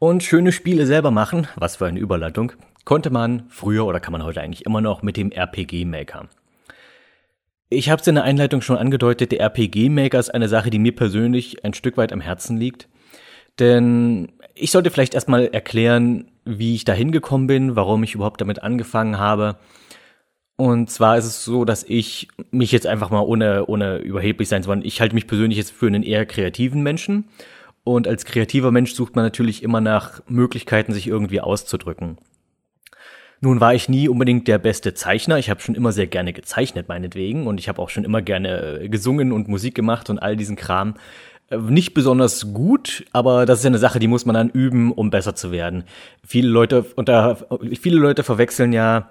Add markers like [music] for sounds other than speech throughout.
Und schöne Spiele selber machen, was für eine Überleitung, konnte man früher oder kann man heute eigentlich immer noch mit dem RPG Maker. Ich habe es in der Einleitung schon angedeutet, der RPG Maker ist eine Sache, die mir persönlich ein Stück weit am Herzen liegt. Denn ich sollte vielleicht erstmal erklären, wie ich da hingekommen bin, warum ich überhaupt damit angefangen habe. Und zwar ist es so, dass ich mich jetzt einfach mal ohne, ohne überheblich sein zu wollen, ich halte mich persönlich jetzt für einen eher kreativen Menschen. Und als kreativer Mensch sucht man natürlich immer nach Möglichkeiten, sich irgendwie auszudrücken. Nun war ich nie unbedingt der beste Zeichner. Ich habe schon immer sehr gerne gezeichnet, meinetwegen. Und ich habe auch schon immer gerne äh, gesungen und Musik gemacht und all diesen Kram. Äh, nicht besonders gut, aber das ist eine Sache, die muss man dann üben, um besser zu werden. Viele Leute unter, viele Leute verwechseln ja,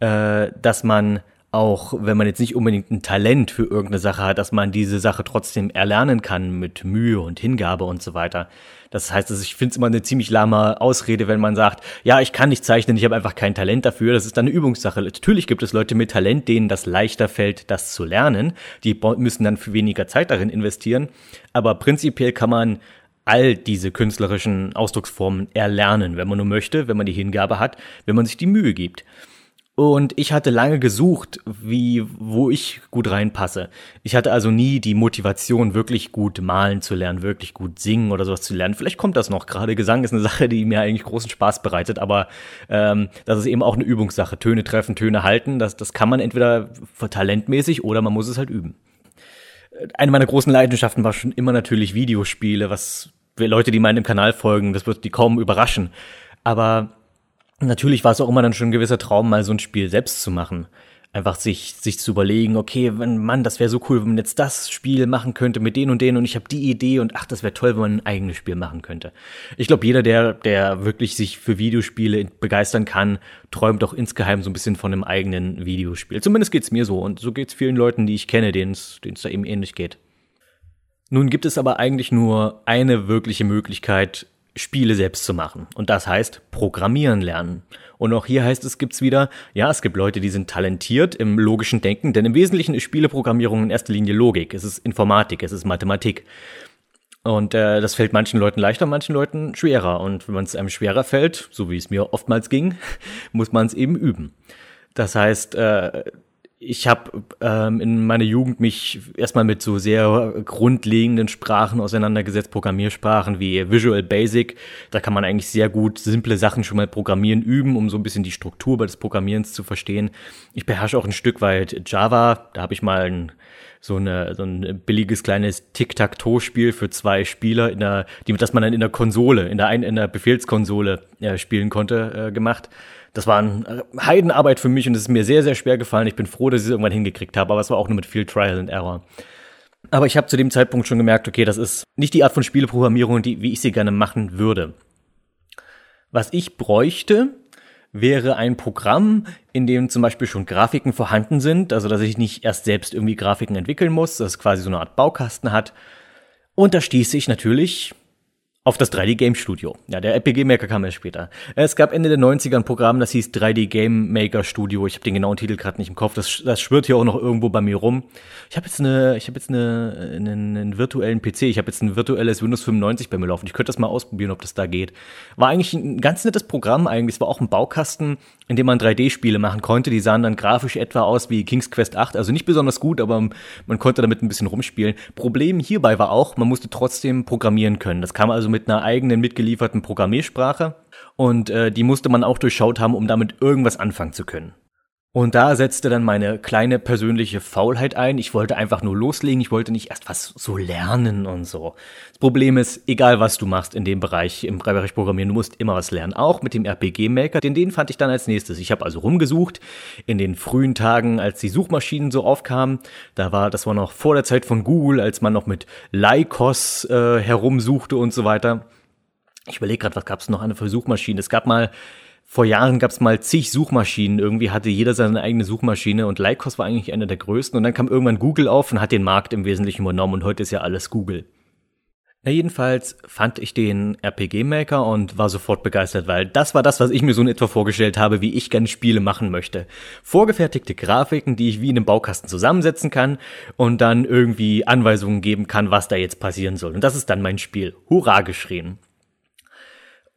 äh, dass man auch wenn man jetzt nicht unbedingt ein Talent für irgendeine Sache hat, dass man diese Sache trotzdem erlernen kann mit Mühe und Hingabe und so weiter. Das heißt, ich finde es immer eine ziemlich lahme Ausrede, wenn man sagt, ja, ich kann nicht zeichnen, ich habe einfach kein Talent dafür. Das ist dann eine Übungssache. Natürlich gibt es Leute mit Talent, denen das leichter fällt, das zu lernen. Die müssen dann für weniger Zeit darin investieren. Aber prinzipiell kann man all diese künstlerischen Ausdrucksformen erlernen, wenn man nur möchte, wenn man die Hingabe hat, wenn man sich die Mühe gibt. Und ich hatte lange gesucht, wie, wo ich gut reinpasse. Ich hatte also nie die Motivation, wirklich gut malen zu lernen, wirklich gut singen oder sowas zu lernen. Vielleicht kommt das noch. Gerade Gesang ist eine [laughs] Sache, die mir eigentlich großen Spaß bereitet, aber ähm, das ist eben auch eine Übungssache. Töne treffen, Töne halten. Das, das kann man entweder talentmäßig oder man muss es halt üben. Eine meiner großen Leidenschaften war schon immer natürlich Videospiele, was Leute, die meinem Kanal folgen, das wird die kaum überraschen. Aber natürlich war es auch immer dann schon ein gewisser Traum, mal so ein Spiel selbst zu machen. Einfach sich, sich zu überlegen, okay, wenn, Mann, das wäre so cool, wenn man jetzt das Spiel machen könnte mit denen und denen und ich habe die Idee und ach, das wäre toll, wenn man ein eigenes Spiel machen könnte. Ich glaube, jeder, der, der wirklich sich für Videospiele begeistern kann, träumt auch insgeheim so ein bisschen von einem eigenen Videospiel. Zumindest geht's mir so und so geht's vielen Leuten, die ich kenne, denen es da eben ähnlich geht. Nun gibt es aber eigentlich nur eine wirkliche Möglichkeit, Spiele selbst zu machen. Und das heißt Programmieren lernen. Und auch hier heißt es, gibt's wieder, ja, es gibt Leute, die sind talentiert im logischen Denken, denn im Wesentlichen ist Spieleprogrammierung in erster Linie Logik. Es ist Informatik, es ist Mathematik. Und äh, das fällt manchen Leuten leichter, manchen Leuten schwerer. Und wenn es einem schwerer fällt, so wie es mir oftmals ging, [laughs] muss man es eben üben. Das heißt, äh, ich habe ähm, in meiner Jugend mich erstmal mit so sehr grundlegenden Sprachen auseinandergesetzt, Programmiersprachen wie Visual Basic. Da kann man eigentlich sehr gut simple Sachen schon mal programmieren üben, um so ein bisschen die Struktur des Programmierens zu verstehen. Ich beherrsche auch ein Stück weit Java. Da habe ich mal ein, so, eine, so ein billiges kleines Tic-Tac-Toe-Spiel für zwei Spieler, in der, die, das man dann in der Konsole, in der, in der Befehlskonsole äh, spielen konnte, äh, gemacht das war eine Heidenarbeit für mich und es ist mir sehr, sehr schwer gefallen. Ich bin froh, dass ich es irgendwann hingekriegt habe, aber es war auch nur mit viel Trial and Error. Aber ich habe zu dem Zeitpunkt schon gemerkt, okay, das ist nicht die Art von Spieleprogrammierung, die, wie ich sie gerne machen würde. Was ich bräuchte, wäre ein Programm, in dem zum Beispiel schon Grafiken vorhanden sind, also dass ich nicht erst selbst irgendwie Grafiken entwickeln muss, dass es quasi so eine Art Baukasten hat. Und da stieß ich natürlich auf das 3D Game Studio. Ja, der RPG Maker kam erst später. Es gab Ende der 90er ein Programm, das hieß 3D Game Maker Studio. Ich habe den genauen Titel gerade nicht im Kopf. Das, das schwirrt hier auch noch irgendwo bei mir rum. Ich habe jetzt eine, ich habe jetzt eine, einen, einen virtuellen PC. Ich habe jetzt ein virtuelles Windows 95 bei mir laufen. Ich könnte das mal ausprobieren, ob das da geht. War eigentlich ein ganz nettes Programm eigentlich. Es war auch ein Baukasten, in dem man 3D-Spiele machen konnte. Die sahen dann grafisch etwa aus wie King's Quest 8. Also nicht besonders gut, aber man konnte damit ein bisschen rumspielen. Problem hierbei war auch, man musste trotzdem programmieren können. Das kam also mit einer eigenen mitgelieferten Programmiersprache und äh, die musste man auch durchschaut haben, um damit irgendwas anfangen zu können. Und da setzte dann meine kleine persönliche Faulheit ein. Ich wollte einfach nur loslegen. Ich wollte nicht erst was so lernen und so. Das Problem ist, egal was du machst in dem Bereich, im Bereich Programmieren, du musst immer was lernen. Auch mit dem RPG-Maker. Den, den fand ich dann als nächstes. Ich habe also rumgesucht in den frühen Tagen, als die Suchmaschinen so aufkamen. Da war, das war noch vor der Zeit von Google, als man noch mit Lycos äh, herumsuchte und so weiter. Ich überlege gerade, was gab es noch eine für Suchmaschinen? Es gab mal vor Jahren gab es mal zig Suchmaschinen. Irgendwie hatte jeder seine eigene Suchmaschine und Lycos war eigentlich einer der größten. Und dann kam irgendwann Google auf und hat den Markt im Wesentlichen übernommen und heute ist ja alles Google. Na jedenfalls fand ich den RPG-Maker und war sofort begeistert, weil das war das, was ich mir so in etwa vorgestellt habe, wie ich gerne Spiele machen möchte. Vorgefertigte Grafiken, die ich wie in einem Baukasten zusammensetzen kann und dann irgendwie Anweisungen geben kann, was da jetzt passieren soll. Und das ist dann mein Spiel. Hurra geschrien.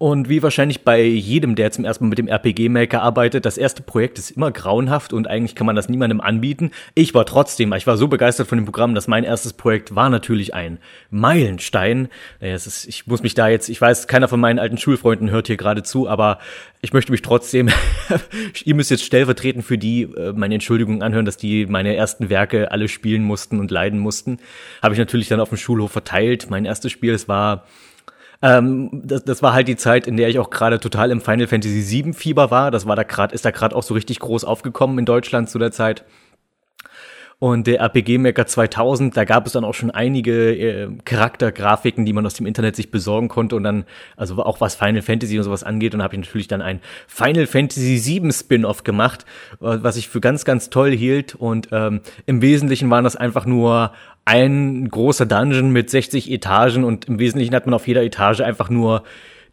Und wie wahrscheinlich bei jedem, der zum ersten Mal mit dem RPG-Maker arbeitet, das erste Projekt ist immer grauenhaft und eigentlich kann man das niemandem anbieten. Ich war trotzdem, ich war so begeistert von dem Programm, dass mein erstes Projekt war natürlich ein Meilenstein. Ist, ich muss mich da jetzt, ich weiß, keiner von meinen alten Schulfreunden hört hier gerade zu, aber ich möchte mich trotzdem, [laughs] ihr müsst jetzt stellvertretend für die äh, meine Entschuldigung anhören, dass die meine ersten Werke alle spielen mussten und leiden mussten. Habe ich natürlich dann auf dem Schulhof verteilt. Mein erstes Spiel, es war ähm, das, das war halt die Zeit, in der ich auch gerade total im Final Fantasy VII Fieber war. Das war da gerade, ist da gerade auch so richtig groß aufgekommen in Deutschland zu der Zeit. Und der RPG Maker 2000, da gab es dann auch schon einige äh, Charaktergrafiken, die man aus dem Internet sich besorgen konnte und dann, also auch was Final Fantasy und sowas angeht. Und habe ich natürlich dann ein Final Fantasy 7 Spin-off gemacht, was ich für ganz, ganz toll hielt. Und ähm, im Wesentlichen waren das einfach nur ein großer Dungeon mit 60 Etagen und im Wesentlichen hat man auf jeder Etage einfach nur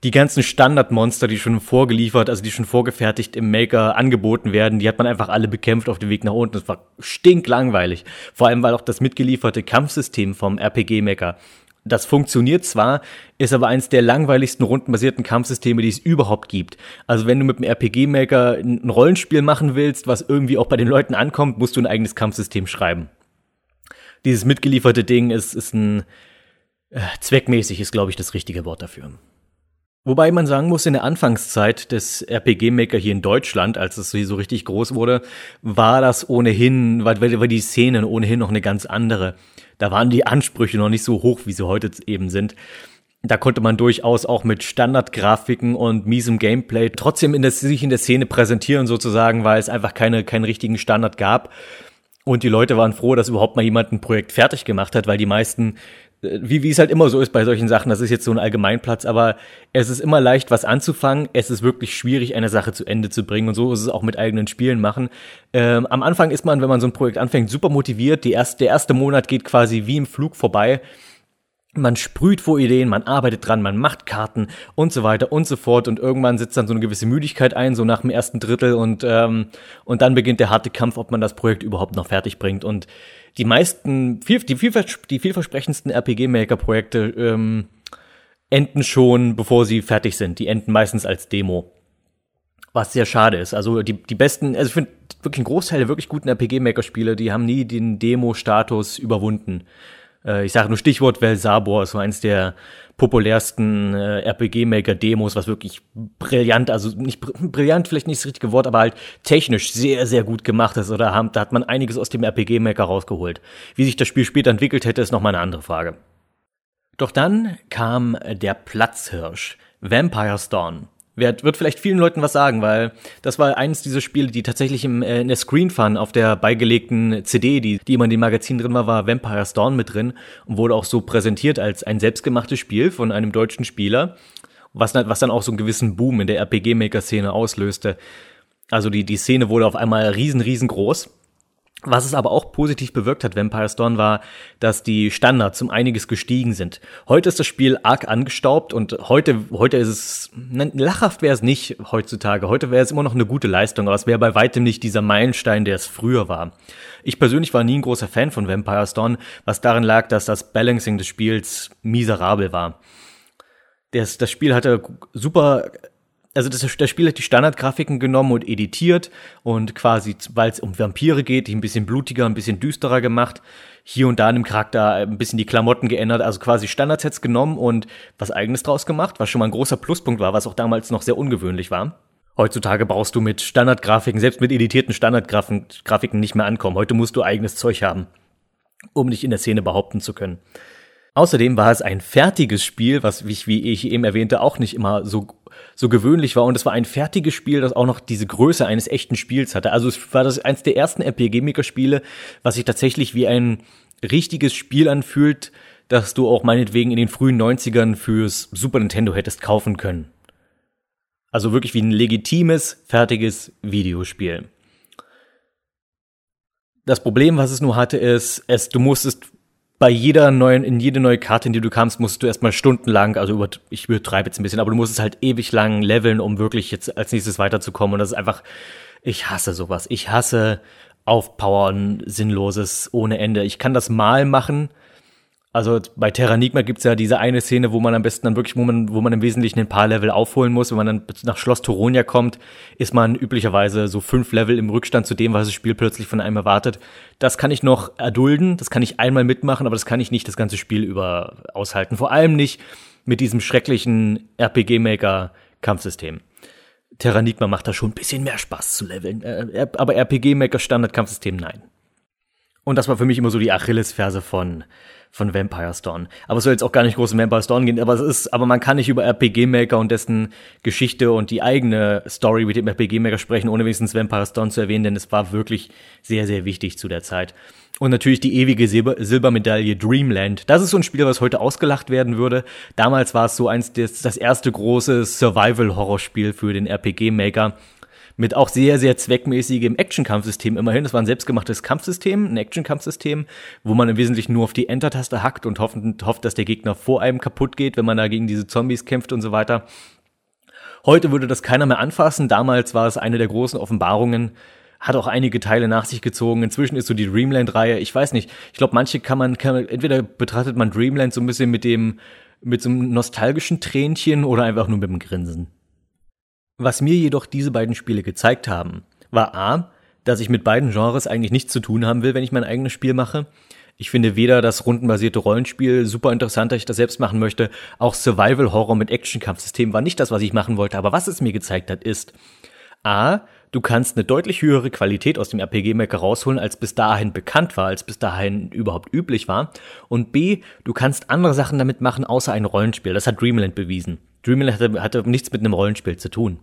die ganzen Standardmonster, die schon vorgeliefert, also die schon vorgefertigt im Maker angeboten werden, die hat man einfach alle bekämpft auf dem Weg nach unten. Das war stinklangweilig. Vor allem, weil auch das mitgelieferte Kampfsystem vom RPG-Maker das funktioniert zwar, ist aber eins der langweiligsten rundenbasierten Kampfsysteme, die es überhaupt gibt. Also wenn du mit dem RPG-Maker ein Rollenspiel machen willst, was irgendwie auch bei den Leuten ankommt, musst du ein eigenes Kampfsystem schreiben. Dieses mitgelieferte Ding ist, ist ein äh, zweckmäßig, ist glaube ich das richtige Wort dafür. Wobei man sagen muss, in der Anfangszeit des RPG-Maker hier in Deutschland, als es so richtig groß wurde, war das ohnehin, war, die Szene ohnehin noch eine ganz andere. Da waren die Ansprüche noch nicht so hoch, wie sie heute eben sind. Da konnte man durchaus auch mit Standardgrafiken und miesem Gameplay trotzdem in der, sich in der Szene präsentieren sozusagen, weil es einfach keine, keinen richtigen Standard gab. Und die Leute waren froh, dass überhaupt mal jemand ein Projekt fertig gemacht hat, weil die meisten wie, wie es halt immer so ist bei solchen Sachen, das ist jetzt so ein Allgemeinplatz, aber es ist immer leicht, was anzufangen. Es ist wirklich schwierig, eine Sache zu Ende zu bringen und so ist es auch mit eigenen Spielen machen. Ähm, am Anfang ist man, wenn man so ein Projekt anfängt, super motiviert. Die erste, der erste Monat geht quasi wie im Flug vorbei. Man sprüht vor Ideen, man arbeitet dran, man macht Karten und so weiter und so fort und irgendwann sitzt dann so eine gewisse Müdigkeit ein, so nach dem ersten Drittel und ähm, und dann beginnt der harte Kampf, ob man das Projekt überhaupt noch fertig bringt und die meisten, viel, die, vielvers die vielversprechendsten RPG-Maker-Projekte ähm, enden schon, bevor sie fertig sind. Die enden meistens als Demo. Was sehr schade ist. Also die, die besten, also ich finde wirklich ein Großteil der wirklich guten RPG-Maker-Spiele, die haben nie den Demo-Status überwunden. Äh, ich sage nur Stichwort Velsabor, so eins der populärsten äh, RPG-Maker-Demos, was wirklich brillant, also nicht br brillant, vielleicht nicht das richtige Wort, aber halt technisch sehr, sehr gut gemacht ist. Oder haben, da hat man einiges aus dem RPG-Maker rausgeholt. Wie sich das Spiel später entwickelt hätte, ist nochmal eine andere Frage. Doch dann kam der Platzhirsch, Vampire's Dawn wird, wird vielleicht vielen Leuten was sagen, weil das war eines dieser Spiele, die tatsächlich im, äh, in der Screen Fun auf der beigelegten CD, die, die immer in dem Magazin drin war, war Vampire's Dawn mit drin und wurde auch so präsentiert als ein selbstgemachtes Spiel von einem deutschen Spieler, was, was dann auch so einen gewissen Boom in der RPG-Maker-Szene auslöste. Also die, die Szene wurde auf einmal riesen, riesengroß. Was es aber auch positiv bewirkt hat, Vampire Dawn, war, dass die Standards um einiges gestiegen sind. Heute ist das Spiel arg angestaubt und heute, heute ist es, lachhaft wäre es nicht heutzutage. Heute wäre es immer noch eine gute Leistung, aber es wäre bei weitem nicht dieser Meilenstein, der es früher war. Ich persönlich war nie ein großer Fan von Vampire Dawn, was darin lag, dass das Balancing des Spiels miserabel war. Das, das Spiel hatte super also das, das Spiel hat die Standardgrafiken genommen und editiert und quasi, weil es um Vampire geht, die ein bisschen blutiger, ein bisschen düsterer gemacht. Hier und da in dem Charakter ein bisschen die Klamotten geändert, also quasi Standardsets genommen und was eigenes draus gemacht, was schon mal ein großer Pluspunkt war, was auch damals noch sehr ungewöhnlich war. Heutzutage brauchst du mit Standardgrafiken, selbst mit editierten Standardgrafiken nicht mehr ankommen. Heute musst du eigenes Zeug haben, um dich in der Szene behaupten zu können. Außerdem war es ein fertiges Spiel, was, wie ich eben erwähnte, auch nicht immer so, so gewöhnlich war. Und es war ein fertiges Spiel, das auch noch diese Größe eines echten Spiels hatte. Also es war das eines der ersten RPG-Maker-Spiele, was sich tatsächlich wie ein richtiges Spiel anfühlt, das du auch meinetwegen in den frühen 90ern fürs Super Nintendo hättest kaufen können. Also wirklich wie ein legitimes, fertiges Videospiel. Das Problem, was es nur hatte, ist, es, du musstest bei jeder neuen, in jede neue Karte, in die du kamst, musst du erstmal stundenlang, also über, ich übertreibe jetzt ein bisschen, aber du musst es halt ewig lang leveln, um wirklich jetzt als nächstes weiterzukommen. Und das ist einfach, ich hasse sowas. Ich hasse Aufpowern, Sinnloses ohne Ende. Ich kann das mal machen, Also bei Terranigma gibt's ja diese eine Szene, wo man am besten dann wirklich, wo man, wo man im Wesentlichen ein paar Level aufholen muss. Wenn man dann nach Schloss Toronia kommt, ist man üblicherweise so fünf Level im Rückstand zu dem, was das Spiel plötzlich von einem erwartet. Das kann ich noch erdulden, das kann ich einmal mitmachen, aber das kann ich nicht das ganze Spiel über aushalten. Vor allem nicht mit diesem schrecklichen RPG-Maker-Kampfsystem. Terranigma macht da schon ein bisschen mehr Spaß zu leveln. Äh, aber RPG-Maker Standard-Kampfsystem, nein. Und das war für mich immer so die Achillesferse von von Vampire's Dawn. Aber es soll jetzt auch gar nicht groß um Vampire's Dawn gehen, aber es ist, aber man kann nicht über RPG Maker und dessen Geschichte und die eigene Story mit dem RPG Maker sprechen, ohne wenigstens Vampire's Dawn zu erwähnen, denn es war wirklich sehr, sehr wichtig zu der Zeit. Und natürlich die ewige Silber Silbermedaille Dreamland. Das ist so ein Spiel, was heute ausgelacht werden würde. Damals war es so eins, das, das erste große Survival-Horror-Spiel für den RPG-Maker mit auch sehr, sehr zweckmäßigem Action-Kampfsystem immerhin. Das war ein selbstgemachtes Kampfsystem, ein Action-Kampfsystem, wo man im Wesentlichen nur auf die Enter-Taste hackt und hofft, hofft, dass der Gegner vor einem kaputt geht, wenn man da gegen diese Zombies kämpft und so weiter. Heute würde das keiner mehr anfassen. Damals war es eine der großen Offenbarungen. Hat auch einige Teile nach sich gezogen. Inzwischen ist so die Dreamland-Reihe, ich weiß nicht, ich glaube, manche kann man, kann, entweder betrachtet man Dreamland so ein bisschen mit dem, mit so einem nostalgischen Tränchen oder einfach nur mit dem Grinsen. Was mir jedoch diese beiden Spiele gezeigt haben, war A, dass ich mit beiden Genres eigentlich nichts zu tun haben will, wenn ich mein eigenes Spiel mache. Ich finde weder das rundenbasierte Rollenspiel super interessant, dass ich das selbst machen möchte, auch Survival Horror mit Action-Kampfsystem war nicht das, was ich machen wollte, aber was es mir gezeigt hat, ist A, du kannst eine deutlich höhere Qualität aus dem RPG-Maker rausholen, als bis dahin bekannt war, als bis dahin überhaupt üblich war. Und B, du kannst andere Sachen damit machen, außer ein Rollenspiel. Das hat Dreamland bewiesen. Dreamland hatte, hatte nichts mit einem Rollenspiel zu tun.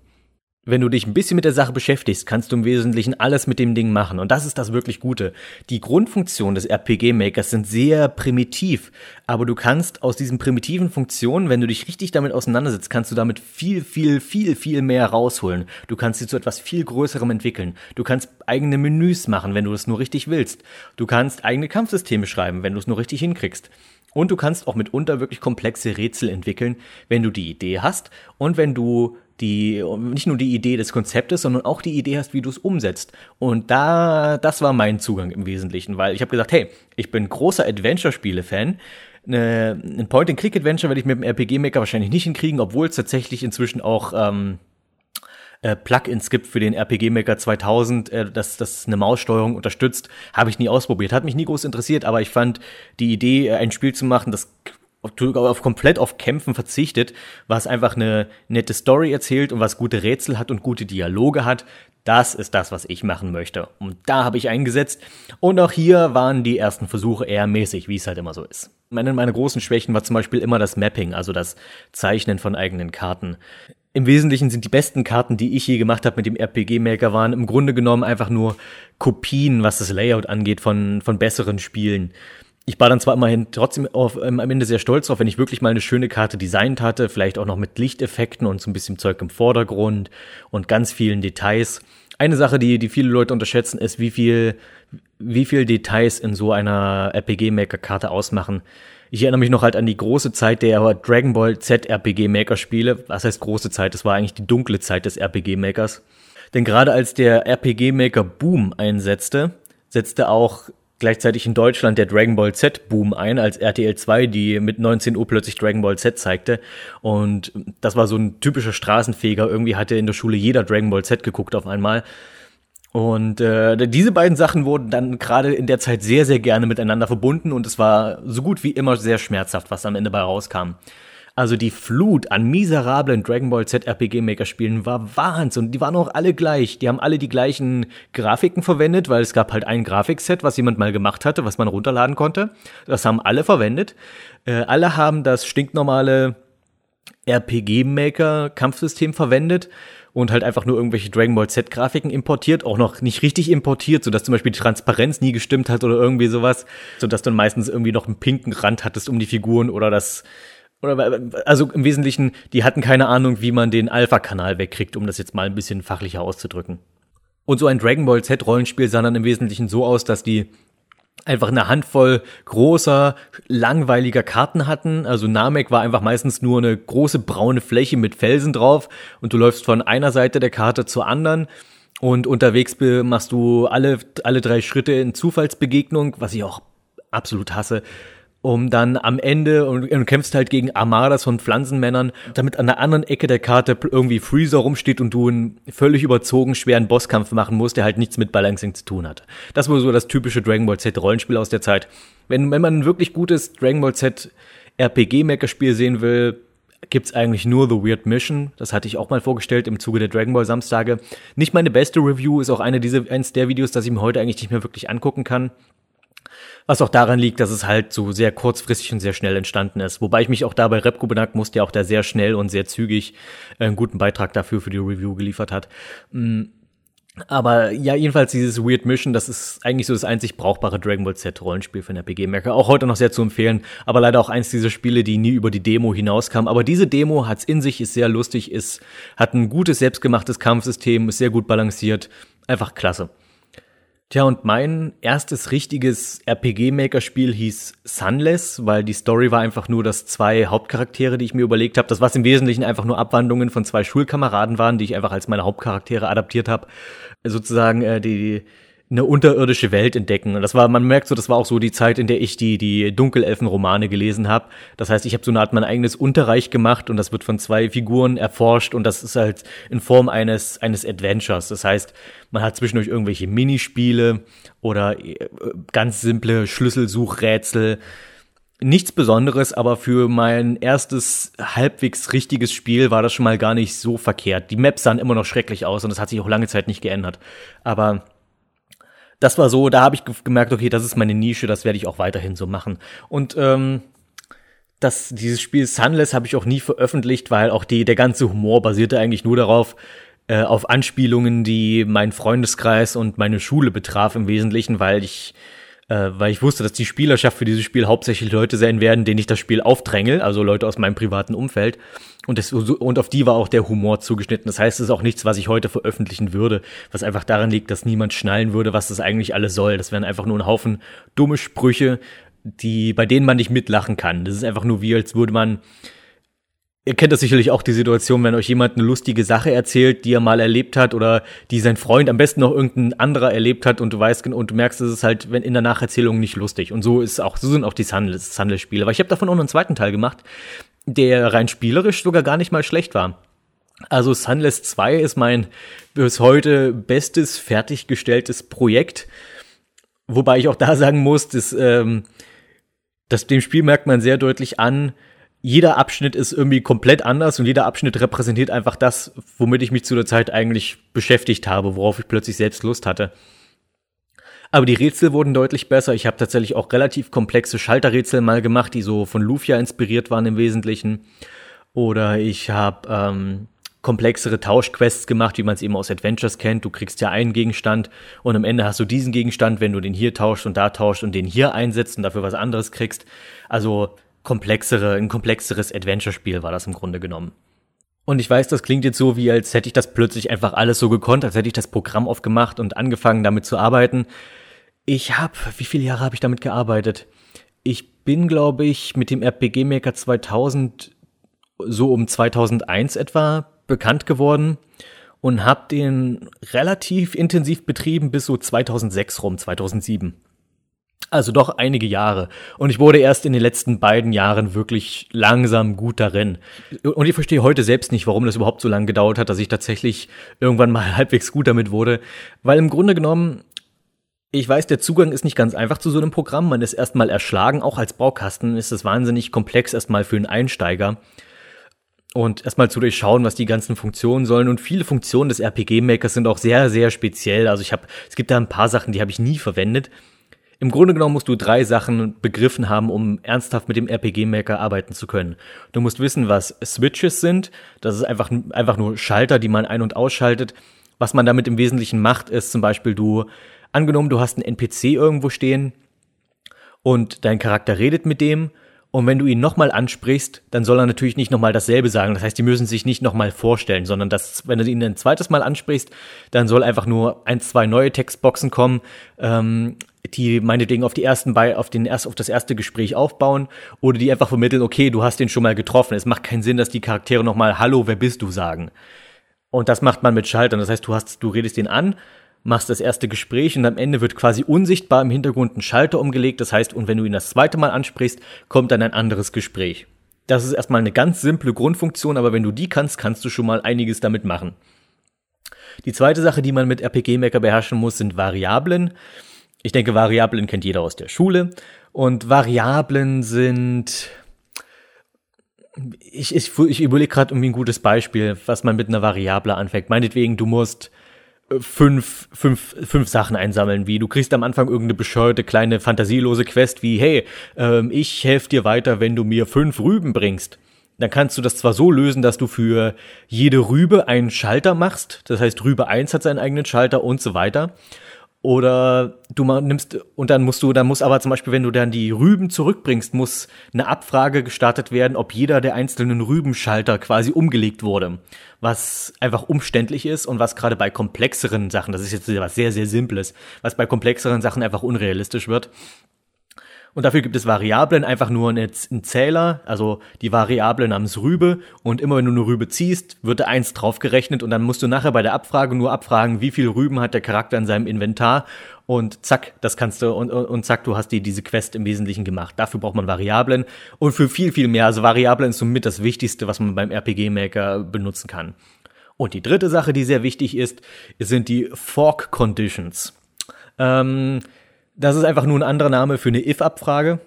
Wenn du dich ein bisschen mit der Sache beschäftigst, kannst du im Wesentlichen alles mit dem Ding machen. Und das ist das wirklich Gute. Die Grundfunktionen des RPG-Makers sind sehr primitiv. Aber du kannst aus diesen primitiven Funktionen, wenn du dich richtig damit auseinandersetzt, kannst du damit viel, viel, viel, viel mehr rausholen. Du kannst sie zu etwas viel Größerem entwickeln. Du kannst eigene Menüs machen, wenn du es nur richtig willst. Du kannst eigene Kampfsysteme schreiben, wenn du es nur richtig hinkriegst. Und du kannst auch mitunter wirklich komplexe Rätsel entwickeln, wenn du die Idee hast und wenn du die nicht nur die Idee des Konzeptes, sondern auch die Idee hast, wie du es umsetzt. Und da, das war mein Zugang im Wesentlichen, weil ich habe gesagt, hey, ich bin großer Adventure-Spiele-Fan. Ein Point-and-Click-Adventure werde ich mit dem RPG-Maker wahrscheinlich nicht hinkriegen, obwohl es tatsächlich inzwischen auch ähm, äh, Plugins gibt für den RPG Maker 2000, äh, das, das eine Maussteuerung unterstützt, habe ich nie ausprobiert. Hat mich nie groß interessiert, aber ich fand die Idee, äh, ein Spiel zu machen, das auf komplett auf Kämpfen verzichtet, was einfach eine nette Story erzählt und was gute Rätsel hat und gute Dialoge hat. Das ist das, was ich machen möchte. Und da habe ich eingesetzt. Und auch hier waren die ersten Versuche eher mäßig, wie es halt immer so ist. Meine, meine großen Schwächen war zum Beispiel immer das Mapping, also das Zeichnen von eigenen Karten. Im Wesentlichen sind die besten Karten, die ich je gemacht habe mit dem RPG-Maker, waren im Grunde genommen einfach nur Kopien, was das Layout angeht, von, von besseren Spielen. Ich war dann zwar immerhin trotzdem auf, ähm, am Ende sehr stolz drauf, wenn ich wirklich mal eine schöne Karte designt hatte, vielleicht auch noch mit Lichteffekten und so ein bisschen Zeug im Vordergrund und ganz vielen Details. Eine Sache, die, die viele Leute unterschätzen, ist, wie viel, wie viel Details in so einer RPG-Maker-Karte ausmachen. Ich erinnere mich noch halt an die große Zeit der Dragon Ball Z RPG Maker Spiele. Was heißt große Zeit? Das war eigentlich die dunkle Zeit des RPG Makers. Denn gerade als der RPG Maker Boom einsetzte, setzte auch gleichzeitig in Deutschland der Dragon Ball Z Boom ein, als RTL 2 die mit 19 Uhr plötzlich Dragon Ball Z zeigte. Und das war so ein typischer Straßenfeger. Irgendwie hatte in der Schule jeder Dragon Ball Z geguckt auf einmal. Und äh, diese beiden Sachen wurden dann gerade in der Zeit sehr, sehr gerne miteinander verbunden und es war so gut wie immer sehr schmerzhaft, was am Ende bei rauskam. Also die Flut an miserablen Dragon Ball Z RPG Maker Spielen war Wahnsinn. Die waren auch alle gleich. Die haben alle die gleichen Grafiken verwendet, weil es gab halt ein Grafikset, was jemand mal gemacht hatte, was man runterladen konnte. Das haben alle verwendet. Äh, alle haben das stinknormale RPG Maker Kampfsystem verwendet und halt einfach nur irgendwelche Dragon Ball Z Grafiken importiert, auch noch nicht richtig importiert, so dass zum Beispiel die Transparenz nie gestimmt hat oder irgendwie sowas, so dass du meistens irgendwie noch einen pinken Rand hattest um die Figuren oder das oder also im Wesentlichen, die hatten keine Ahnung, wie man den Alpha-Kanal wegkriegt, um das jetzt mal ein bisschen fachlicher auszudrücken. Und so ein Dragon Ball Z Rollenspiel sah dann im Wesentlichen so aus, dass die einfach eine Handvoll großer, langweiliger Karten hatten. Also Namek war einfach meistens nur eine große braune Fläche mit Felsen drauf und du läufst von einer Seite der Karte zur anderen und unterwegs machst du alle, alle drei Schritte in Zufallsbegegnung, was ich auch absolut hasse. Um dann am Ende und, und kämpfst halt gegen Armadas von Pflanzenmännern, damit an der anderen Ecke der Karte irgendwie Freezer rumsteht und du einen völlig überzogen schweren Bosskampf machen musst, der halt nichts mit Balancing zu tun hat. Das war so das typische Dragon Ball Z Rollenspiel aus der Zeit. Wenn, wenn man ein wirklich gutes Dragon Ball Z RPG-Maker-Spiel sehen will, gibt's eigentlich nur The Weird Mission. Das hatte ich auch mal vorgestellt im Zuge der Dragon Ball Samstage. Nicht meine beste Review, ist auch eine dieser, eins der Videos, das ich mir heute eigentlich nicht mehr wirklich angucken kann. Was auch daran liegt, dass es halt so sehr kurzfristig und sehr schnell entstanden ist. Wobei ich mich auch dabei Repko bedanken musste, der auch da sehr schnell und sehr zügig äh, einen guten Beitrag dafür für die Review geliefert hat. Mm, aber ja, jedenfalls dieses Weird Mission, das ist eigentlich so das einzig brauchbare Dragon Ball Z Rollenspiel für den RPG-Merker. Auch heute noch sehr zu empfehlen, aber leider auch eins dieser Spiele, die nie über die Demo hinauskam. Aber diese Demo hat's in sich, ist sehr lustig, ist, hat ein gutes selbstgemachtes Kampfsystem, ist sehr gut balanciert. Einfach klasse. Tja, und mein erstes richtiges RPG-Maker-Spiel hieß Sunless, weil die Story war einfach nur, dass zwei Hauptcharaktere, die ich mir überlegt habe, das was im Wesentlichen einfach nur Abwandlungen von zwei Schulkameraden waren, die ich einfach als meine Hauptcharaktere adaptiert habe, sozusagen äh, die eine unterirdische Welt entdecken. Und das war, man merkt so, das war auch so die Zeit, in der ich die, die Dunkelelfen-Romane gelesen habe. Das heißt, ich habe so eine Art mein eigenes Unterreich gemacht und das wird von zwei Figuren erforscht und das ist halt in Form eines, eines Adventures. Das heißt, man hat zwischendurch irgendwelche Minispiele oder äh, ganz simple Schlüsselsuchrätsel. Nichts Besonderes, aber für mein erstes halbwegs richtiges Spiel war das schon mal gar nicht so verkehrt. Die Maps sahen immer noch schrecklich aus und das hat sich auch lange Zeit nicht geändert. Aber das war so, da habe ich gemerkt, okay, das ist meine Nische, das werde ich auch weiterhin so machen. Und ähm, das, dieses Spiel Sunless habe ich auch nie veröffentlicht, weil auch die, der ganze Humor basierte eigentlich nur darauf, äh, auf Anspielungen, die mein Freundeskreis und meine Schule betraf im Wesentlichen, weil ich äh, weil ich wusste, dass die Spielerschaft für dieses Spiel hauptsächlich Leute sein werden, denen ich das Spiel aufdränge, also Leute aus meinem privaten Umfeld. Und, das, und auf die war auch der Humor zugeschnitten. Das heißt, es ist auch nichts, was ich heute veröffentlichen würde, was einfach daran liegt, dass niemand schnallen würde, was das eigentlich alles soll. Das wären einfach nur ein Haufen dumme Sprüche, die, bei denen man nicht mitlachen kann. Das ist einfach nur wie, als würde man Ihr kennt das sicherlich auch die Situation, wenn euch jemand eine lustige Sache erzählt, die er mal erlebt hat oder die sein Freund am besten noch irgendein anderer erlebt hat und du weißt und du merkst, es ist halt wenn in der Nacherzählung nicht lustig. Und so ist auch so sind auch die Sunless-Spiele. Weil ich habe davon auch noch einen zweiten Teil gemacht, der rein spielerisch sogar gar nicht mal schlecht war. Also Sunless 2 ist mein bis heute bestes fertiggestelltes Projekt. Wobei ich auch da sagen muss, dass, ähm, dass dem Spiel merkt man sehr deutlich an, jeder Abschnitt ist irgendwie komplett anders und jeder Abschnitt repräsentiert einfach das, womit ich mich zu der Zeit eigentlich beschäftigt habe, worauf ich plötzlich selbst Lust hatte. Aber die Rätsel wurden deutlich besser. Ich habe tatsächlich auch relativ komplexe Schalterrätsel mal gemacht, die so von Lufia inspiriert waren im Wesentlichen. Oder ich habe ähm, komplexere Tauschquests gemacht, wie man es eben aus Adventures kennt. Du kriegst ja einen Gegenstand und am Ende hast du diesen Gegenstand, wenn du den hier tauschst und da tauschst und den hier einsetzt und dafür was anderes kriegst. Also komplexere, ein komplexeres Adventure-Spiel war das im Grunde genommen. Und ich weiß, das klingt jetzt so, wie als hätte ich das plötzlich einfach alles so gekonnt, als hätte ich das Programm aufgemacht und angefangen damit zu arbeiten. Ich habe, wie viele Jahre habe ich damit gearbeitet? Ich bin, glaube ich, mit dem RPG Maker 2000 so um 2001 etwa bekannt geworden und habe den relativ intensiv betrieben bis so 2006 rum, 2007. Also doch einige Jahre. Und ich wurde erst in den letzten beiden Jahren wirklich langsam gut darin. Und ich verstehe heute selbst nicht, warum das überhaupt so lange gedauert hat, dass ich tatsächlich irgendwann mal [laughs] halbwegs gut damit wurde. Weil im Grunde genommen, ich weiß, der Zugang ist nicht ganz einfach zu so einem Programm. Man ist erstmal erschlagen. Auch als Baukasten ist es wahnsinnig komplex erstmal für einen Einsteiger. Und erstmal zu durchschauen, was die ganzen Funktionen sollen. Und viele Funktionen des RPG-Makers sind auch sehr, sehr speziell. Also ich habe, es gibt da ein paar Sachen, die habe ich nie verwendet. Im Grunde genommen musst du drei Sachen begriffen haben, um ernsthaft mit dem RPG-Maker arbeiten zu können. Du musst wissen, was Switches sind. Das ist einfach, einfach nur Schalter, die man ein- und ausschaltet. Was man damit im Wesentlichen macht, ist zum Beispiel du, angenommen, du hast einen NPC irgendwo stehen und dein Charakter redet mit dem und wenn du ihn nochmal ansprichst, dann soll er natürlich nicht nochmal dasselbe sagen. Das heißt, die müssen sich nicht nochmal vorstellen, sondern das, wenn du ihn ein zweites Mal ansprichst, dann soll einfach nur ein, zwei neue Textboxen kommen, ähm, die meinetwegen auf die ersten bei auf den erst auf das erste Gespräch aufbauen oder die einfach vermitteln, okay, du hast den schon mal getroffen. Es macht keinen Sinn, dass die Charaktere nochmal Hallo, wer bist du sagen. Und das macht man mit Schaltern. Das heißt, du hast, du redest den an machst das erste Gespräch und am Ende wird quasi unsichtbar im Hintergrund ein Schalter umgelegt. Das heißt, und wenn du ihn das zweite Mal ansprichst, kommt dann ein anderes Gespräch. Das ist erstmal eine ganz simple Grundfunktion, aber wenn du die kannst, kannst du schon mal einiges damit machen. Die zweite Sache, die man mit RPG Maker beherrschen muss, sind Variablen. Ich denke, Variablen kennt jeder aus der Schule. Und Variablen sind. Ich, ich, ich überlege gerade irgendwie ein gutes Beispiel, was man mit einer Variable anfängt. Meinetwegen, du musst fünf, fünf, fünf Sachen einsammeln, wie du kriegst am Anfang irgendeine bescheuerte kleine fantasielose Quest wie, hey, ähm, ich helfe dir weiter, wenn du mir fünf Rüben bringst dann kannst du das zwar so lösen, dass du für jede Rübe einen Schalter machst. Das heißt, Rübe 1 hat seinen eigenen Schalter und so weiter. Oder du nimmst, und dann musst du, dann muss aber zum Beispiel, wenn du dann die Rüben zurückbringst, muss eine Abfrage gestartet werden, ob jeder der einzelnen Rübenschalter quasi umgelegt wurde. Was einfach umständlich ist und was gerade bei komplexeren Sachen, das ist jetzt was sehr, sehr Simples, was bei komplexeren Sachen einfach unrealistisch wird. Und dafür gibt es Variablen, einfach nur einen Zähler, also die Variable namens Rübe. Und immer wenn du eine Rübe ziehst, wird da eins draufgerechnet und dann musst du nachher bei der Abfrage nur abfragen, wie viel Rüben hat der Charakter in seinem Inventar. Und zack, das kannst du, und, und, zack, du hast dir diese Quest im Wesentlichen gemacht. Dafür braucht man Variablen und für viel, viel mehr. Also Variablen ist somit das Wichtigste, was man beim RPG-Maker benutzen kann. Und die dritte Sache, die sehr wichtig ist, sind die Fork Conditions. Ähm, das ist einfach nur ein anderer Name für eine if-Abfrage.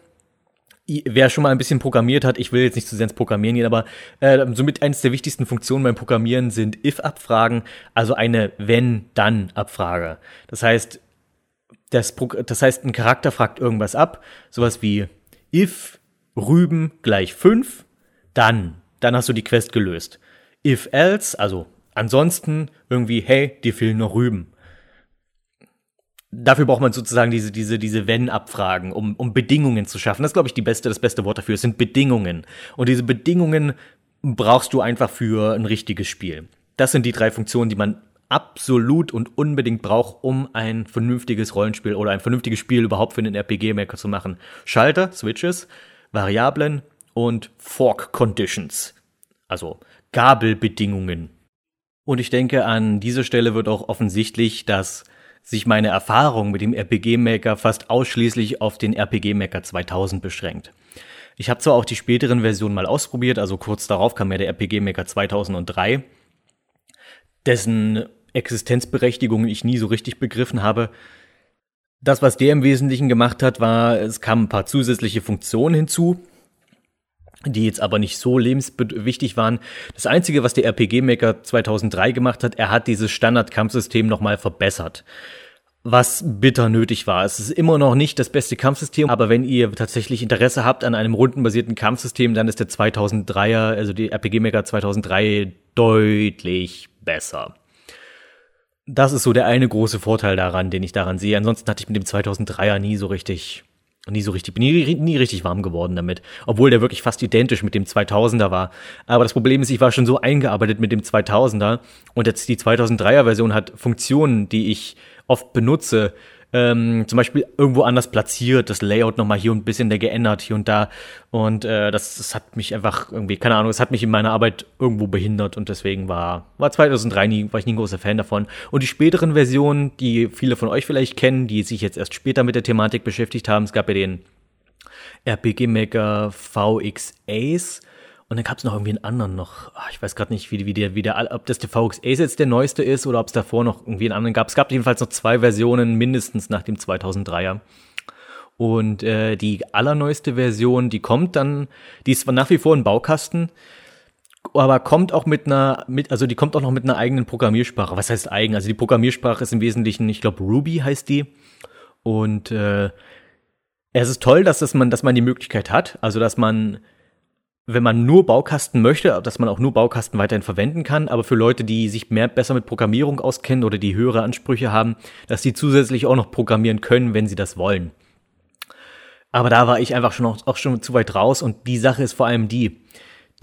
Wer schon mal ein bisschen programmiert hat, ich will jetzt nicht zu sehr ins Programmieren gehen, aber äh, somit eines der wichtigsten Funktionen beim Programmieren sind if-Abfragen, also eine wenn-dann-Abfrage. Das heißt, das, das heißt, ein Charakter fragt irgendwas ab, sowas wie if Rüben gleich 5, dann, dann hast du die Quest gelöst. If else, also ansonsten irgendwie, hey, dir fehlen noch Rüben dafür braucht man sozusagen diese, diese, diese Wenn-Abfragen, um, um Bedingungen zu schaffen. Das ist, glaube ich, die beste, das beste Wort dafür. Es sind Bedingungen. Und diese Bedingungen brauchst du einfach für ein richtiges Spiel. Das sind die drei Funktionen, die man absolut und unbedingt braucht, um ein vernünftiges Rollenspiel oder ein vernünftiges Spiel überhaupt für den RPG-Maker zu machen. Schalter, Switches, Variablen und Fork Conditions. Also Gabelbedingungen. Und ich denke, an dieser Stelle wird auch offensichtlich, dass sich meine Erfahrung mit dem RPG Maker fast ausschließlich auf den RPG Maker 2000 beschränkt. Ich habe zwar auch die späteren Versionen mal ausprobiert, also kurz darauf kam ja der RPG Maker 2003, dessen Existenzberechtigung ich nie so richtig begriffen habe. Das, was der im Wesentlichen gemacht hat, war, es kamen ein paar zusätzliche Funktionen hinzu, die jetzt aber nicht so lebenswichtig waren. Das Einzige, was der RPG Maker 2003 gemacht hat, er hat dieses Standard-Kampfsystem nochmal verbessert was bitter nötig war. Es ist immer noch nicht das beste Kampfsystem, aber wenn ihr tatsächlich Interesse habt an einem rundenbasierten Kampfsystem, dann ist der 2003er, also die RPG Maker 2003 deutlich besser. Das ist so der eine große Vorteil daran, den ich daran sehe. Ansonsten hatte ich mit dem 2003er nie so richtig nie so richtig, bin nie, nie richtig warm geworden damit. Obwohl der wirklich fast identisch mit dem 2000er war. Aber das Problem ist, ich war schon so eingearbeitet mit dem 2000er und jetzt die 2003er Version hat Funktionen, die ich oft benutze, ähm, zum Beispiel irgendwo anders platziert, das Layout nochmal hier und ein bisschen der geändert, hier und da. Und äh, das, das hat mich einfach irgendwie, keine Ahnung, es hat mich in meiner Arbeit irgendwo behindert und deswegen war, war 2003 nie, war ich nie ein großer Fan davon. Und die späteren Versionen, die viele von euch vielleicht kennen, die sich jetzt erst später mit der Thematik beschäftigt haben, es gab ja den RPG Maker VX Ace und dann gab es noch irgendwie einen anderen noch. Ach, ich weiß gerade nicht, wie, wie, der, wie der, ob das der VX Ace jetzt der neueste ist oder ob es davor noch irgendwie einen anderen gab. Es gab jedenfalls noch zwei Versionen mindestens nach dem 2003er. Und äh, die allerneueste Version, die kommt dann, die ist nach wie vor ein Baukasten, aber kommt auch mit einer, mit, also die kommt auch noch mit einer eigenen Programmiersprache. Was heißt eigen? Also die Programmiersprache ist im Wesentlichen, ich glaube, Ruby heißt die. Und äh, es ist toll, dass das man, dass man die Möglichkeit hat, also dass man wenn man nur Baukasten möchte, dass man auch nur Baukasten weiterhin verwenden kann, aber für Leute, die sich mehr besser mit Programmierung auskennen oder die höhere Ansprüche haben, dass sie zusätzlich auch noch programmieren können, wenn sie das wollen. Aber da war ich einfach schon auch, auch schon zu weit raus und die Sache ist vor allem die,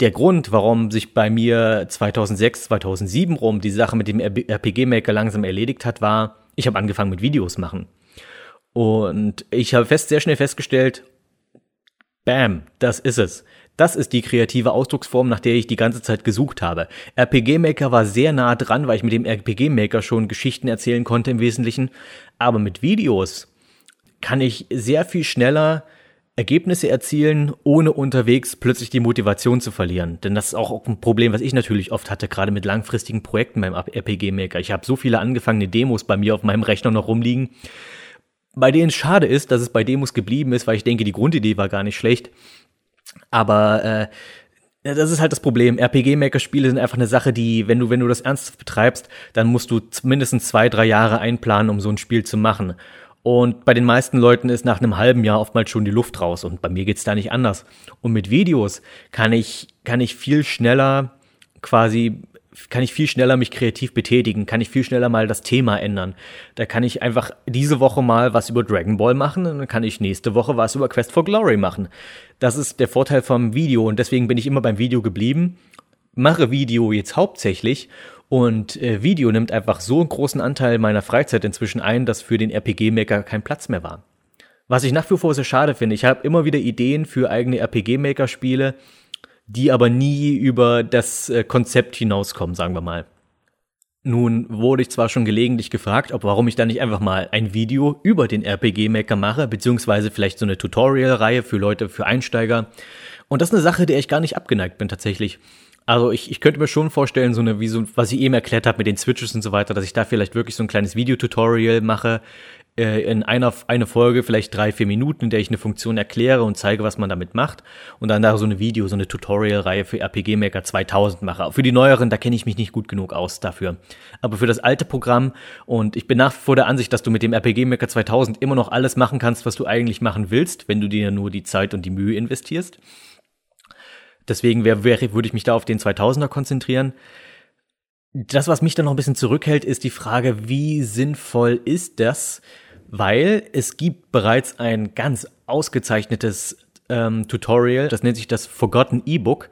der Grund, warum sich bei mir 2006, 2007 rum die Sache mit dem RPG Maker langsam erledigt hat, war, ich habe angefangen mit Videos machen. Und ich habe fest, sehr schnell festgestellt, bam, das ist es Das ist die kreative Ausdrucksform, nach der ich die ganze Zeit gesucht habe. RPG Maker war sehr nah dran, weil ich mit dem RPG Maker schon Geschichten erzählen konnte im Wesentlichen. Aber mit Videos kann ich sehr viel schneller Ergebnisse erzielen, ohne unterwegs plötzlich die Motivation zu verlieren. Denn das ist auch ein Problem, was ich natürlich oft hatte, gerade mit langfristigen Projekten beim RPG Maker. Ich habe so viele angefangene Demos bei mir auf meinem Rechner noch rumliegen, bei denen es schade ist, dass es bei Demos geblieben ist, weil ich denke, die Grundidee war gar nicht schlecht. Aber äh, das ist halt das Problem. RPG-Maker-Spiele sind einfach eine Sache, die, wenn du, wenn du das ernsthaft betreibst, dann musst du mindestens zwei, drei Jahre einplanen, um so ein Spiel zu machen. Und bei den meisten Leuten ist nach einem halben Jahr oftmals schon die Luft raus. Und bei mir geht's da nicht anders. Und mit Videos kann ich, kann ich viel schneller quasi kann ich viel schneller mich kreativ betätigen, kann ich viel schneller mal das Thema ändern. Da kann ich einfach diese Woche mal was über Dragon Ball machen und dann kann ich nächste Woche was über Quest for Glory machen. Das ist der Vorteil vom Video und deswegen bin ich immer beim Video geblieben. Mache Video jetzt hauptsächlich und äh, Video nimmt einfach so einen großen Anteil meiner Freizeit inzwischen ein, dass für den RPG-Maker kein Platz mehr war. Was ich nach wie vor sehr schade finde, ich habe immer wieder Ideen für eigene RPG-Maker-Spiele, die aber nie über das äh, Konzept hinauskommen, sagen wir mal. Nun wurde ich zwar schon gelegentlich gefragt, ob warum ich da nicht einfach mal ein Video über den RPG-Maker mache, beziehungsweise vielleicht so eine Tutorial-Reihe für Leute, für Einsteiger. Und das ist eine Sache, der ich gar nicht abgeneigt bin tatsächlich. Also ich, ich könnte mir schon vorstellen, so eine, wie so, was ich eben erklärt habe mit den Switches und so weiter, dass ich da vielleicht wirklich so ein kleines Videotutorial mache, in einer eine Folge, vielleicht drei, vier Minuten, in der ich eine Funktion erkläre und zeige, was man damit macht. Und dann da so eine Video, so eine Tutorial-Reihe für RPG Maker 2000 mache. Für die neueren, da kenne ich mich nicht gut genug aus dafür. Aber für das alte Programm und ich bin nach wie vor der Ansicht, dass du mit dem RPG Maker 2000 immer noch alles machen kannst, was du eigentlich machen willst, wenn du dir nur die Zeit und die Mühe investierst. Deswegen wär, wär, würde ich mich da auf den 2000er konzentrieren. Das, was mich dann noch ein bisschen zurückhält, ist die Frage, wie sinnvoll ist das? Weil es gibt bereits ein ganz ausgezeichnetes ähm, Tutorial, das nennt sich das Forgotten E-Book.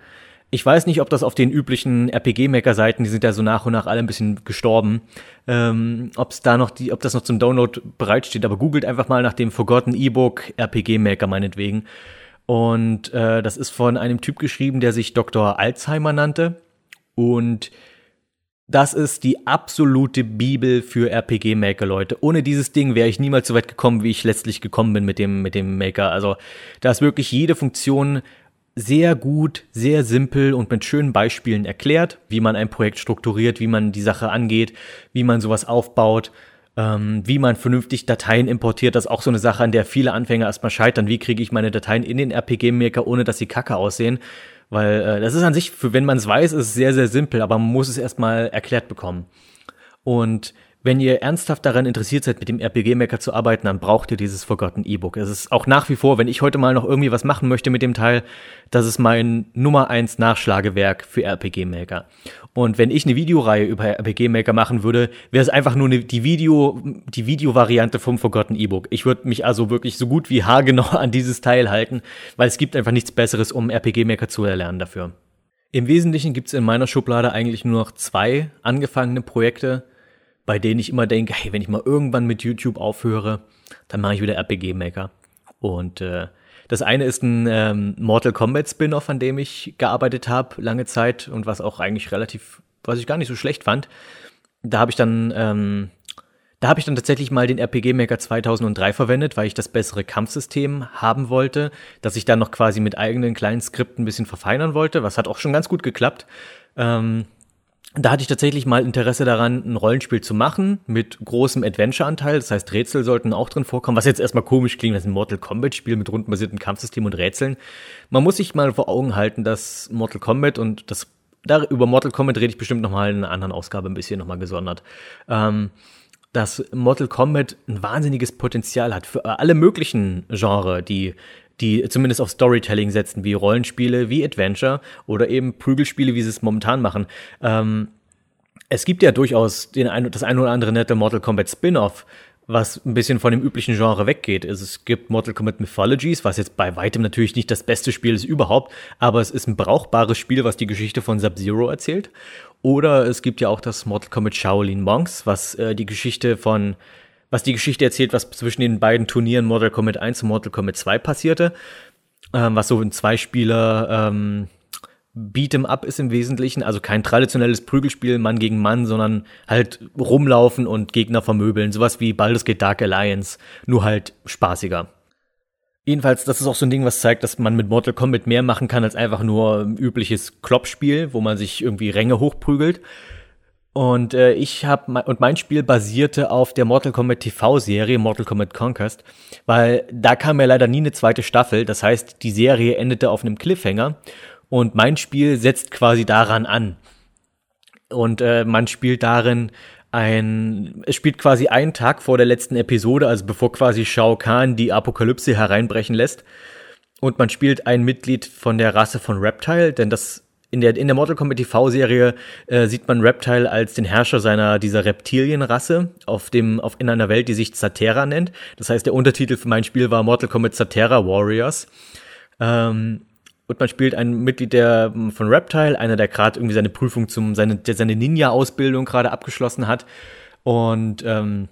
Ich weiß nicht, ob das auf den üblichen RPG-Maker-Seiten, die sind ja so nach und nach alle ein bisschen gestorben, ähm, ob da noch die, ob das noch zum Download bereitsteht, aber googelt einfach mal nach dem Forgotten E-Book RPG-Maker meinetwegen. Und äh, das ist von einem Typ geschrieben, der sich Dr. Alzheimer nannte. Und das ist die absolute Bibel für RPG-Maker, Leute. Ohne dieses Ding wäre ich niemals so weit gekommen, wie ich letztlich gekommen bin mit dem, mit dem Maker. Also, da ist wirklich jede Funktion sehr gut, sehr simpel und mit schönen Beispielen erklärt, wie man ein Projekt strukturiert, wie man die Sache angeht, wie man sowas aufbaut ähm, wie man vernünftig Dateien importiert. Das ist auch so eine Sache, an der viele Anfänger erstmal scheitern. Wie kriege ich meine Dateien in den RPG-Maker, ohne dass sie kacke aussehen? Weil äh, das ist an sich, für, wenn man es weiß, ist sehr, sehr simpel, aber man muss es erstmal erklärt bekommen. Und wenn ihr ernsthaft daran interessiert seid, mit dem RPG-Maker zu arbeiten, dann braucht ihr dieses Forgotten E-Book. Es ist auch nach wie vor, wenn ich heute mal noch irgendwie was machen möchte mit dem Teil, das ist mein Nummer eins Nachschlagewerk für RPG-Maker. Und wenn ich eine Videoreihe über RPG-Maker machen würde, wäre es einfach nur die Video, die Videovariante vom Forgotten E-Book. Ich würde mich also wirklich so gut wie haargenau [laughs] an dieses Teil halten, weil es gibt einfach nichts Besseres, um RPG-Maker zu erlernen dafür. Im Wesentlichen gibt es in meiner Schublade eigentlich nur noch zwei angefangene Projekte, bei denen ich immer denke, hey, wenn ich mal irgendwann mit YouTube aufhöre, dann mache ich wieder RPG Maker. Und äh, das eine ist ein ähm, Mortal Kombat Spin-off, an dem ich gearbeitet habe lange Zeit und was auch eigentlich relativ, was ich gar nicht so schlecht fand. Da habe ich dann ähm, da habe ich dann tatsächlich mal den RPG Maker 2003 verwendet, weil ich das bessere Kampfsystem haben wollte, dass ich dann noch quasi mit eigenen kleinen Skripten ein bisschen verfeinern wollte, was hat auch schon ganz gut geklappt. Ähm, da hatte ich tatsächlich mal Interesse daran, ein Rollenspiel zu machen mit großem Adventure-Anteil. Das heißt, Rätsel sollten auch drin vorkommen, was jetzt erstmal komisch klingt, das ist ein Mortal Kombat-Spiel mit rundenbasiertem Kampfsystem und Rätseln. Man muss sich mal vor Augen halten, dass Mortal Kombat und das da, über Mortal Kombat rede ich bestimmt nochmal in einer anderen Ausgabe ein bisschen nochmal gesondert. Ähm, dass Mortal Kombat ein wahnsinniges Potenzial hat für alle möglichen Genre, die die zumindest auf Storytelling setzen, wie Rollenspiele, wie Adventure oder eben Prügelspiele, wie sie es momentan machen. Ähm, es gibt ja durchaus den ein, das ein oder andere nette Mortal Kombat Spin-off, was ein bisschen von dem üblichen Genre weggeht. Es gibt Mortal Kombat Mythologies, was jetzt bei weitem natürlich nicht das beste Spiel ist überhaupt, aber es ist ein brauchbares Spiel, was die Geschichte von Sub-Zero erzählt. Oder es gibt ja auch das Mortal Kombat Shaolin Monks, was äh, die Geschichte von was die Geschichte erzählt, was zwischen den beiden Turnieren Mortal Kombat 1 und Mortal Kombat 2 passierte. ähm, was so ein Zweispieler ähm, Beat'em Up ist im Wesentlichen, also kein traditionelles Prügelspiel Mann gegen Mann, sondern halt rumlaufen und Gegner vermöbeln, sowas wie Baldur's Gate Dark Alliance, nur halt spaßiger. Jedenfalls, das ist auch so ein Ding, was zeigt, dass man mit Mortal Kombat mehr machen kann als einfach nur ein übliches Kloppspiel, wo man sich irgendwie Ränge hochprügelt. Und äh, ich habe und mein Spiel basierte auf der Mortal Kombat TV-Serie Mortal Kombat Conquest, weil da kam ja leider nie eine zweite Staffel. Das heißt, die Serie endete auf einem Cliffhanger und mein Spiel setzt quasi daran an. Und äh, man spielt darin ein, es spielt quasi einen Tag vor der letzten Episode, also bevor quasi Shao Kahn die Apokalypse hereinbrechen lässt. Und man spielt ein Mitglied von der Rasse von Reptile, denn das in der, in der Mortal Kombat TV-Serie äh, sieht man Reptile als den Herrscher seiner, dieser Reptilienrasse auf dem, auf, in einer Welt, die sich Zatera nennt. Das heißt, der Untertitel für mein Spiel war Mortal Kombat Zatera Warriors. Ähm, und man spielt ein Mitglied der von Reptile, einer, der gerade irgendwie seine Prüfung zum, seine, der seine Ninja-Ausbildung gerade abgeschlossen hat. Und ähm,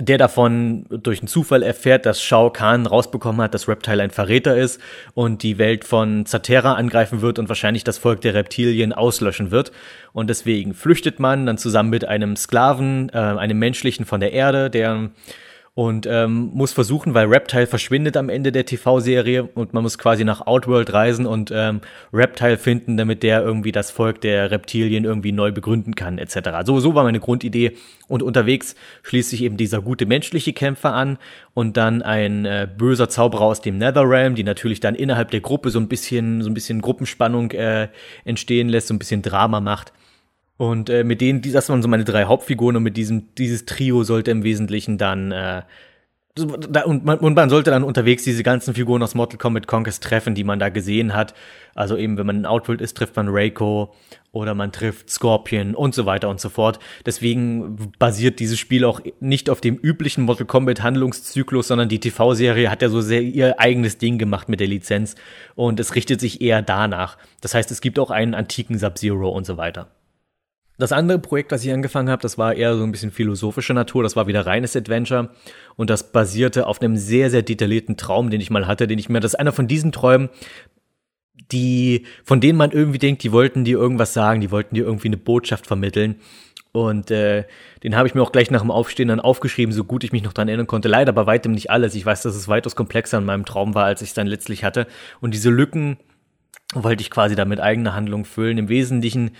der davon durch einen Zufall erfährt, dass Shao Kahn rausbekommen hat, dass Reptile ein Verräter ist und die Welt von Zatera angreifen wird und wahrscheinlich das Volk der Reptilien auslöschen wird. Und deswegen flüchtet man dann zusammen mit einem Sklaven, äh, einem menschlichen von der Erde, der und ähm, muss versuchen, weil Reptile verschwindet am Ende der TV-Serie und man muss quasi nach Outworld reisen und ähm, Reptile finden, damit der irgendwie das Volk der Reptilien irgendwie neu begründen kann, etc. So, so war meine Grundidee. Und unterwegs schließt sich eben dieser gute menschliche Kämpfer an und dann ein äh, böser Zauberer aus dem Netherrealm, die natürlich dann innerhalb der Gruppe so ein bisschen, so ein bisschen Gruppenspannung äh, entstehen lässt, so ein bisschen Drama macht. Und äh, mit denen, das waren so meine drei Hauptfiguren und mit diesem, dieses Trio sollte im Wesentlichen dann, äh, da, und, man, und man sollte dann unterwegs diese ganzen Figuren aus Mortal Kombat Conquest treffen, die man da gesehen hat. Also eben, wenn man in Outworld ist, trifft man Reiko oder man trifft Scorpion und so weiter und so fort. Deswegen basiert dieses Spiel auch nicht auf dem üblichen Mortal Kombat Handlungszyklus, sondern die TV-Serie hat ja so sehr ihr eigenes Ding gemacht mit der Lizenz und es richtet sich eher danach. Das heißt, es gibt auch einen antiken Sub-Zero und so weiter. Das andere Projekt, das ich angefangen habe, das war eher so ein bisschen philosophischer Natur, das war wieder reines Adventure und das basierte auf einem sehr, sehr detaillierten Traum, den ich mal hatte, den ich mir, das ist einer von diesen Träumen, die, von denen man irgendwie denkt, die wollten dir irgendwas sagen, die wollten dir irgendwie eine Botschaft vermitteln. Und äh, den habe ich mir auch gleich nach dem Aufstehen dann aufgeschrieben, so gut ich mich noch dran erinnern konnte. Leider bei weitem nicht alles. Ich weiß, dass es weitaus komplexer in meinem Traum war, als ich es dann letztlich hatte. Und diese Lücken wollte ich quasi da mit eigener Handlung füllen. Im Wesentlichen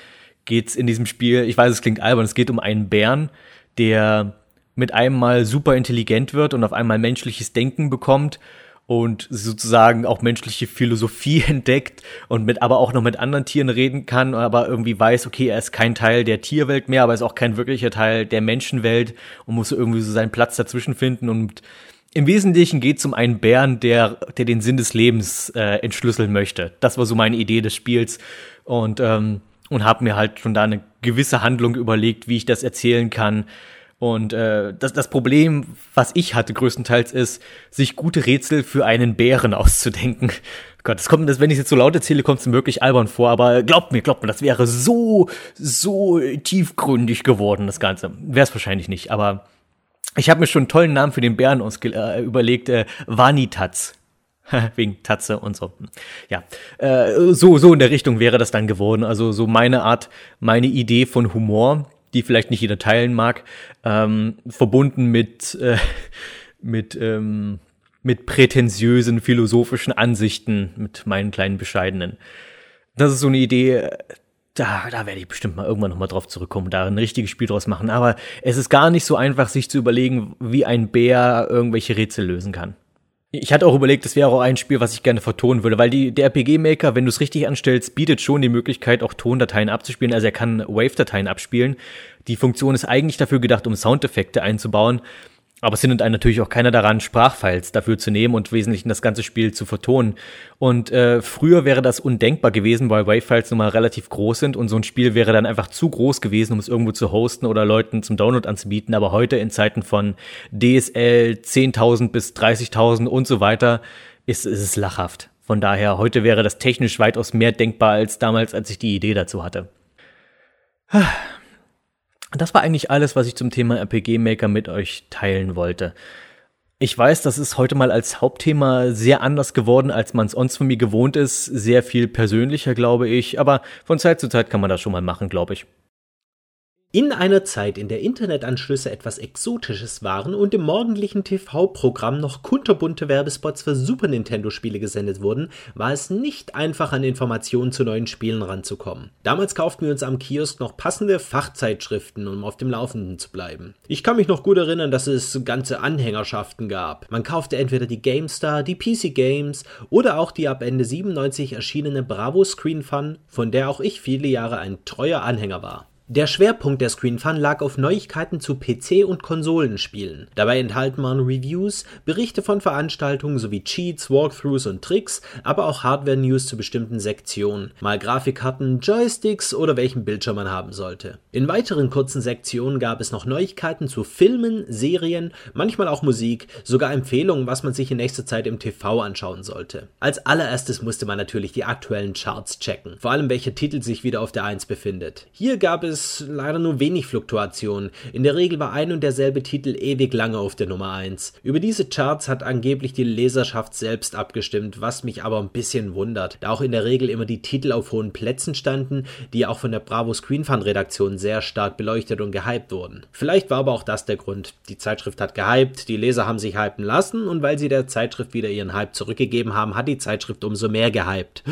geht's in diesem Spiel, ich weiß, es klingt albern, es geht um einen Bären, der mit einem Mal super intelligent wird und auf einmal menschliches Denken bekommt und sozusagen auch menschliche Philosophie [laughs] entdeckt und mit aber auch noch mit anderen Tieren reden kann, aber irgendwie weiß, okay, er ist kein Teil der Tierwelt mehr, aber ist auch kein wirklicher Teil der Menschenwelt und muss irgendwie so seinen Platz dazwischen finden und im Wesentlichen geht es um einen Bären, der, der den Sinn des Lebens äh, entschlüsseln möchte. Das war so meine Idee des Spiels. Und ähm, und habe mir halt schon da eine gewisse Handlung überlegt, wie ich das erzählen kann. Und äh, das, das Problem, was ich hatte größtenteils, ist, sich gute Rätsel für einen Bären [laughs] auszudenken. Gott, das kommt, das, wenn ich jetzt so laut erzähle, kommt es wirklich albern vor, aber glaubt mir, glaubt mir, das wäre so, so tiefgründig geworden, das Ganze. Wäre es wahrscheinlich nicht, aber ich habe mir schon einen tollen Namen für den Bären äh, überlegt, äh, Vanitatz. [laughs] Wegen Tatze und so. Ja, äh, so, so in der Richtung wäre das dann geworden. Also so meine Art, meine Idee von Humor, die vielleicht nicht jeder teilen mag, ähm, verbunden mit, äh, mit, ähm, mit prätentiösen philosophischen Ansichten, mit meinen kleinen bescheidenen. Das ist so eine Idee, da, da werde ich bestimmt mal irgendwann nochmal drauf zurückkommen, da ein richtiges Spiel draus machen. Aber es ist gar nicht so einfach, sich zu überlegen, wie ein Bär irgendwelche Rätsel lösen kann. Ich hatte auch überlegt, das wäre auch ein Spiel, was ich gerne vertonen würde, weil die, der RPG-Maker, wenn du es richtig anstellst, bietet schon die Möglichkeit, auch Tondateien abzuspielen. Also er kann Wave-Dateien abspielen. Die Funktion ist eigentlich dafür gedacht, um Soundeffekte einzubauen. Aber es hindert einen natürlich auch keiner daran, Sprachfiles dafür zu nehmen und wesentlich das ganze Spiel zu vertonen. Und äh, früher wäre das undenkbar gewesen, weil Wavefiles nun mal relativ groß sind und so ein Spiel wäre dann einfach zu groß gewesen, um es irgendwo zu hosten oder Leuten zum Download anzubieten. Aber heute in Zeiten von DSL 10.000 bis 30.000 und so weiter ist, ist es lachhaft. Von daher, heute wäre das technisch weitaus mehr denkbar als damals, als ich die Idee dazu hatte. Das war eigentlich alles, was ich zum Thema RPG Maker mit euch teilen wollte. Ich weiß, das ist heute mal als Hauptthema sehr anders geworden, als man es sonst von mir gewohnt ist. Sehr viel persönlicher, glaube ich. Aber von Zeit zu Zeit kann man das schon mal machen, glaube ich. In einer Zeit, in der Internetanschlüsse etwas Exotisches waren und im morgendlichen TV-Programm noch kunterbunte Werbespots für Super Nintendo-Spiele gesendet wurden, war es nicht einfach, an Informationen zu neuen Spielen ranzukommen. Damals kauften wir uns am Kiosk noch passende Fachzeitschriften, um auf dem Laufenden zu bleiben. Ich kann mich noch gut erinnern, dass es ganze Anhängerschaften gab. Man kaufte entweder die GameStar, die PC Games oder auch die ab Ende 97 erschienene Bravo Screen Fun, von der auch ich viele Jahre ein treuer Anhänger war. Der Schwerpunkt der Screen Fun lag auf Neuigkeiten zu PC- und Konsolenspielen. Dabei enthalten man Reviews, Berichte von Veranstaltungen sowie Cheats, Walkthroughs und Tricks, aber auch Hardware-News zu bestimmten Sektionen, mal Grafikkarten, Joysticks oder welchen Bildschirm man haben sollte. In weiteren kurzen Sektionen gab es noch Neuigkeiten zu Filmen, Serien, manchmal auch Musik, sogar Empfehlungen, was man sich in nächster Zeit im TV anschauen sollte. Als allererstes musste man natürlich die aktuellen Charts checken, vor allem welcher Titel sich wieder auf der 1 befindet. Hier gab es es leider nur wenig Fluktuation. In der Regel war ein und derselbe Titel ewig lange auf der Nummer 1. Über diese Charts hat angeblich die Leserschaft selbst abgestimmt, was mich aber ein bisschen wundert, da auch in der Regel immer die Titel auf hohen Plätzen standen, die auch von der Bravo Screen Fun Redaktion sehr stark beleuchtet und gehypt wurden. Vielleicht war aber auch das der Grund. Die Zeitschrift hat gehypt, die Leser haben sich hypen lassen und weil sie der Zeitschrift wieder ihren Hype zurückgegeben haben, hat die Zeitschrift umso mehr gehypt.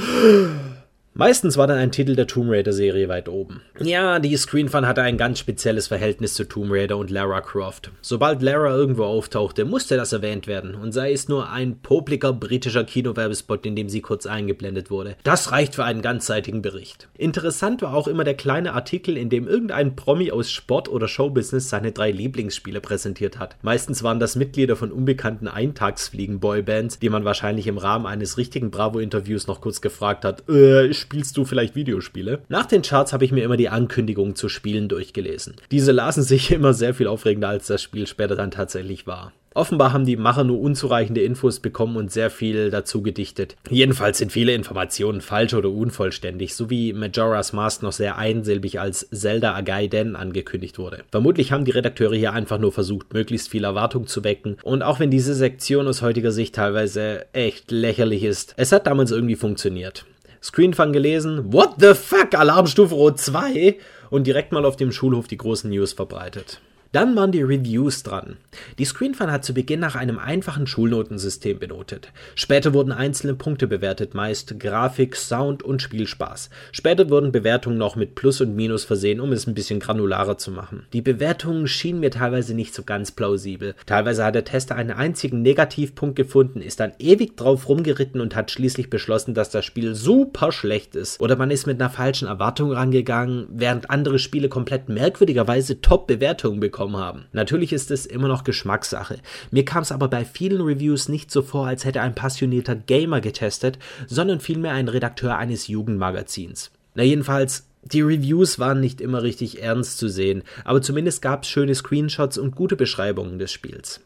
Meistens war dann ein Titel der Tomb Raider Serie weit oben. Ja, die Screen Fun hatte ein ganz spezielles Verhältnis zu Tomb Raider und Lara Croft. Sobald Lara irgendwo auftauchte, musste das erwähnt werden und sei es nur ein popliger britischer Kinowerbespot, in dem sie kurz eingeblendet wurde. Das reicht für einen ganzseitigen Bericht. Interessant war auch immer der kleine Artikel, in dem irgendein Promi aus Sport oder Showbusiness seine drei Lieblingsspiele präsentiert hat. Meistens waren das Mitglieder von unbekannten Eintagsfliegen-Boybands, die man wahrscheinlich im Rahmen eines richtigen Bravo-Interviews noch kurz gefragt hat, äh, spielst du vielleicht Videospiele? Nach den Charts habe ich mir immer die Ankündigungen zu Spielen durchgelesen. Diese lasen sich [laughs] immer sehr viel aufregender, als das Spiel später dann tatsächlich war. Offenbar haben die Macher nur unzureichende Infos bekommen und sehr viel dazu gedichtet. Jedenfalls sind viele Informationen falsch oder unvollständig, so wie Majora's Mask noch sehr einsilbig als Zelda Agaiden angekündigt wurde. Vermutlich haben die Redakteure hier einfach nur versucht, möglichst viel Erwartung zu wecken und auch wenn diese Sektion aus heutiger Sicht teilweise echt lächerlich ist, es hat damals irgendwie funktioniert. Screenfang gelesen, what the fuck, Alarmstufe Rot 2 und direkt mal auf dem Schulhof die großen News verbreitet. Dann waren die Reviews dran. Die Screenfan hat zu Beginn nach einem einfachen Schulnotensystem benotet. Später wurden einzelne Punkte bewertet, meist Grafik, Sound und Spielspaß. Später wurden Bewertungen noch mit Plus und Minus versehen, um es ein bisschen granularer zu machen. Die Bewertungen schienen mir teilweise nicht so ganz plausibel. Teilweise hat der Tester einen einzigen Negativpunkt gefunden, ist dann ewig drauf rumgeritten und hat schließlich beschlossen, dass das Spiel super schlecht ist. Oder man ist mit einer falschen Erwartung rangegangen, während andere Spiele komplett merkwürdigerweise Top-Bewertungen bekommen bekommen haben. Natürlich ist es immer noch Geschmackssache. Mir kam es aber bei vielen Reviews nicht so vor, als hätte ein passionierter Gamer getestet, sondern vielmehr ein Redakteur eines Jugendmagazins. Na jedenfalls, die Reviews waren nicht immer richtig ernst zu sehen, aber zumindest gab es schöne Screenshots und gute Beschreibungen des Spiels.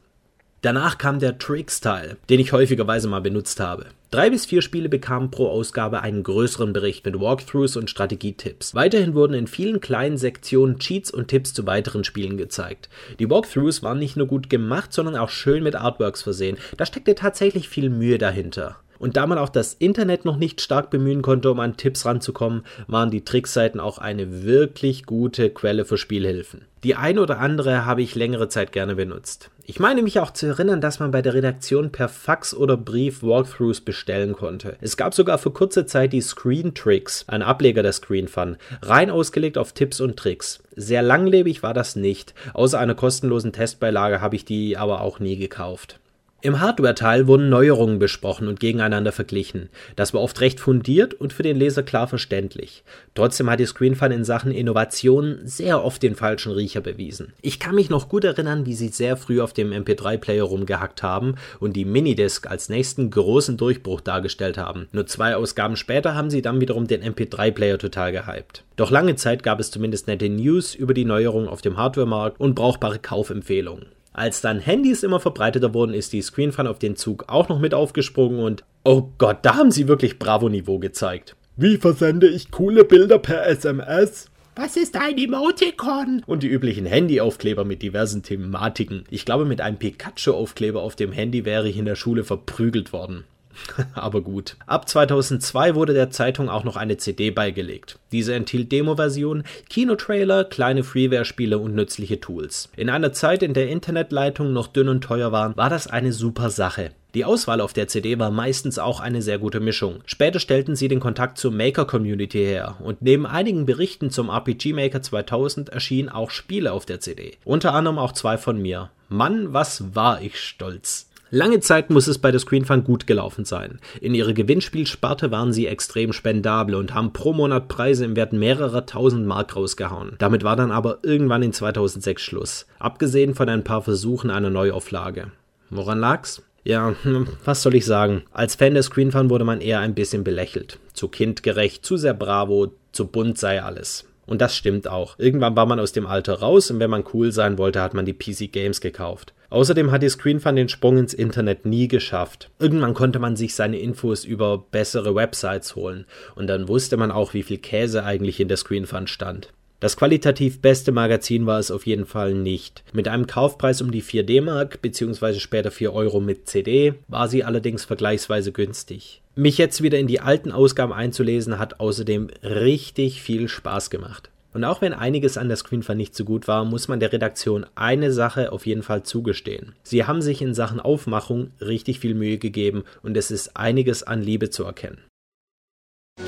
Danach kam der Tricks-Teil, den ich häufigerweise mal benutzt habe. Drei bis vier Spiele bekamen pro Ausgabe einen größeren Bericht mit Walkthroughs und Strategietipps. Weiterhin wurden in vielen kleinen Sektionen Cheats und Tipps zu weiteren Spielen gezeigt. Die Walkthroughs waren nicht nur gut gemacht, sondern auch schön mit Artworks versehen. Da steckte tatsächlich viel Mühe dahinter. Und da man auch das Internet noch nicht stark bemühen konnte, um an Tipps ranzukommen, waren die Trickseiten auch eine wirklich gute Quelle für Spielhilfen. Die eine oder andere habe ich längere Zeit gerne benutzt. Ich meine mich auch zu erinnern, dass man bei der Redaktion per Fax oder Brief Walkthroughs bestellen konnte. Es gab sogar für kurze Zeit die Screen Tricks, ein Ableger der Screen Fun, rein ausgelegt auf Tipps und Tricks. Sehr langlebig war das nicht. Außer einer kostenlosen Testbeilage habe ich die aber auch nie gekauft. Im Hardware-Teil wurden Neuerungen besprochen und gegeneinander verglichen. Das war oft recht fundiert und für den Leser klar verständlich. Trotzdem hat die ScreenFun in Sachen Innovation sehr oft den falschen Riecher bewiesen. Ich kann mich noch gut erinnern, wie sie sehr früh auf dem MP3-Player rumgehackt haben und die Minidisc als nächsten großen Durchbruch dargestellt haben. Nur zwei Ausgaben später haben sie dann wiederum den MP3-Player total gehypt. Doch lange Zeit gab es zumindest nette News über die Neuerungen auf dem Hardware-Markt und brauchbare Kaufempfehlungen. Als dann Handys immer verbreiteter wurden, ist die Screenfun auf den Zug auch noch mit aufgesprungen und oh Gott, da haben sie wirklich Bravo-Niveau gezeigt. Wie versende ich coole Bilder per SMS? Was ist ein Emoticon? Und die üblichen Handyaufkleber mit diversen Thematiken. Ich glaube, mit einem Pikachu-Aufkleber auf dem Handy wäre ich in der Schule verprügelt worden. [laughs] Aber gut. Ab 2002 wurde der Zeitung auch noch eine CD beigelegt. Diese enthielt Demo-Versionen, Kinotrailer, kleine Freeware-Spiele und nützliche Tools. In einer Zeit, in der Internetleitungen noch dünn und teuer waren, war das eine super Sache. Die Auswahl auf der CD war meistens auch eine sehr gute Mischung. Später stellten sie den Kontakt zur Maker-Community her und neben einigen Berichten zum RPG Maker 2000 erschienen auch Spiele auf der CD. Unter anderem auch zwei von mir. Mann, was war ich stolz. Lange Zeit muss es bei der Screen Fun gut gelaufen sein. In ihrer Gewinnspielsparte waren sie extrem spendabel und haben pro Monat Preise im Wert mehrerer tausend Mark rausgehauen. Damit war dann aber irgendwann in 2006 Schluss. Abgesehen von ein paar Versuchen einer Neuauflage. Woran lag's? Ja, hm, was soll ich sagen? Als Fan der Screen Fun wurde man eher ein bisschen belächelt. Zu kindgerecht, zu sehr bravo, zu bunt sei alles. Und das stimmt auch. Irgendwann war man aus dem Alter raus und wenn man cool sein wollte, hat man die PC Games gekauft. Außerdem hat die ScreenFun den Sprung ins Internet nie geschafft. Irgendwann konnte man sich seine Infos über bessere Websites holen und dann wusste man auch, wie viel Käse eigentlich in der ScreenFun stand. Das qualitativ beste Magazin war es auf jeden Fall nicht. Mit einem Kaufpreis um die 4 D-Mark bzw. später 4 Euro mit CD war sie allerdings vergleichsweise günstig. Mich jetzt wieder in die alten Ausgaben einzulesen hat außerdem richtig viel Spaß gemacht. Und auch wenn einiges an der Screenfun nicht so gut war, muss man der Redaktion eine Sache auf jeden Fall zugestehen. Sie haben sich in Sachen Aufmachung richtig viel Mühe gegeben und es ist einiges an Liebe zu erkennen.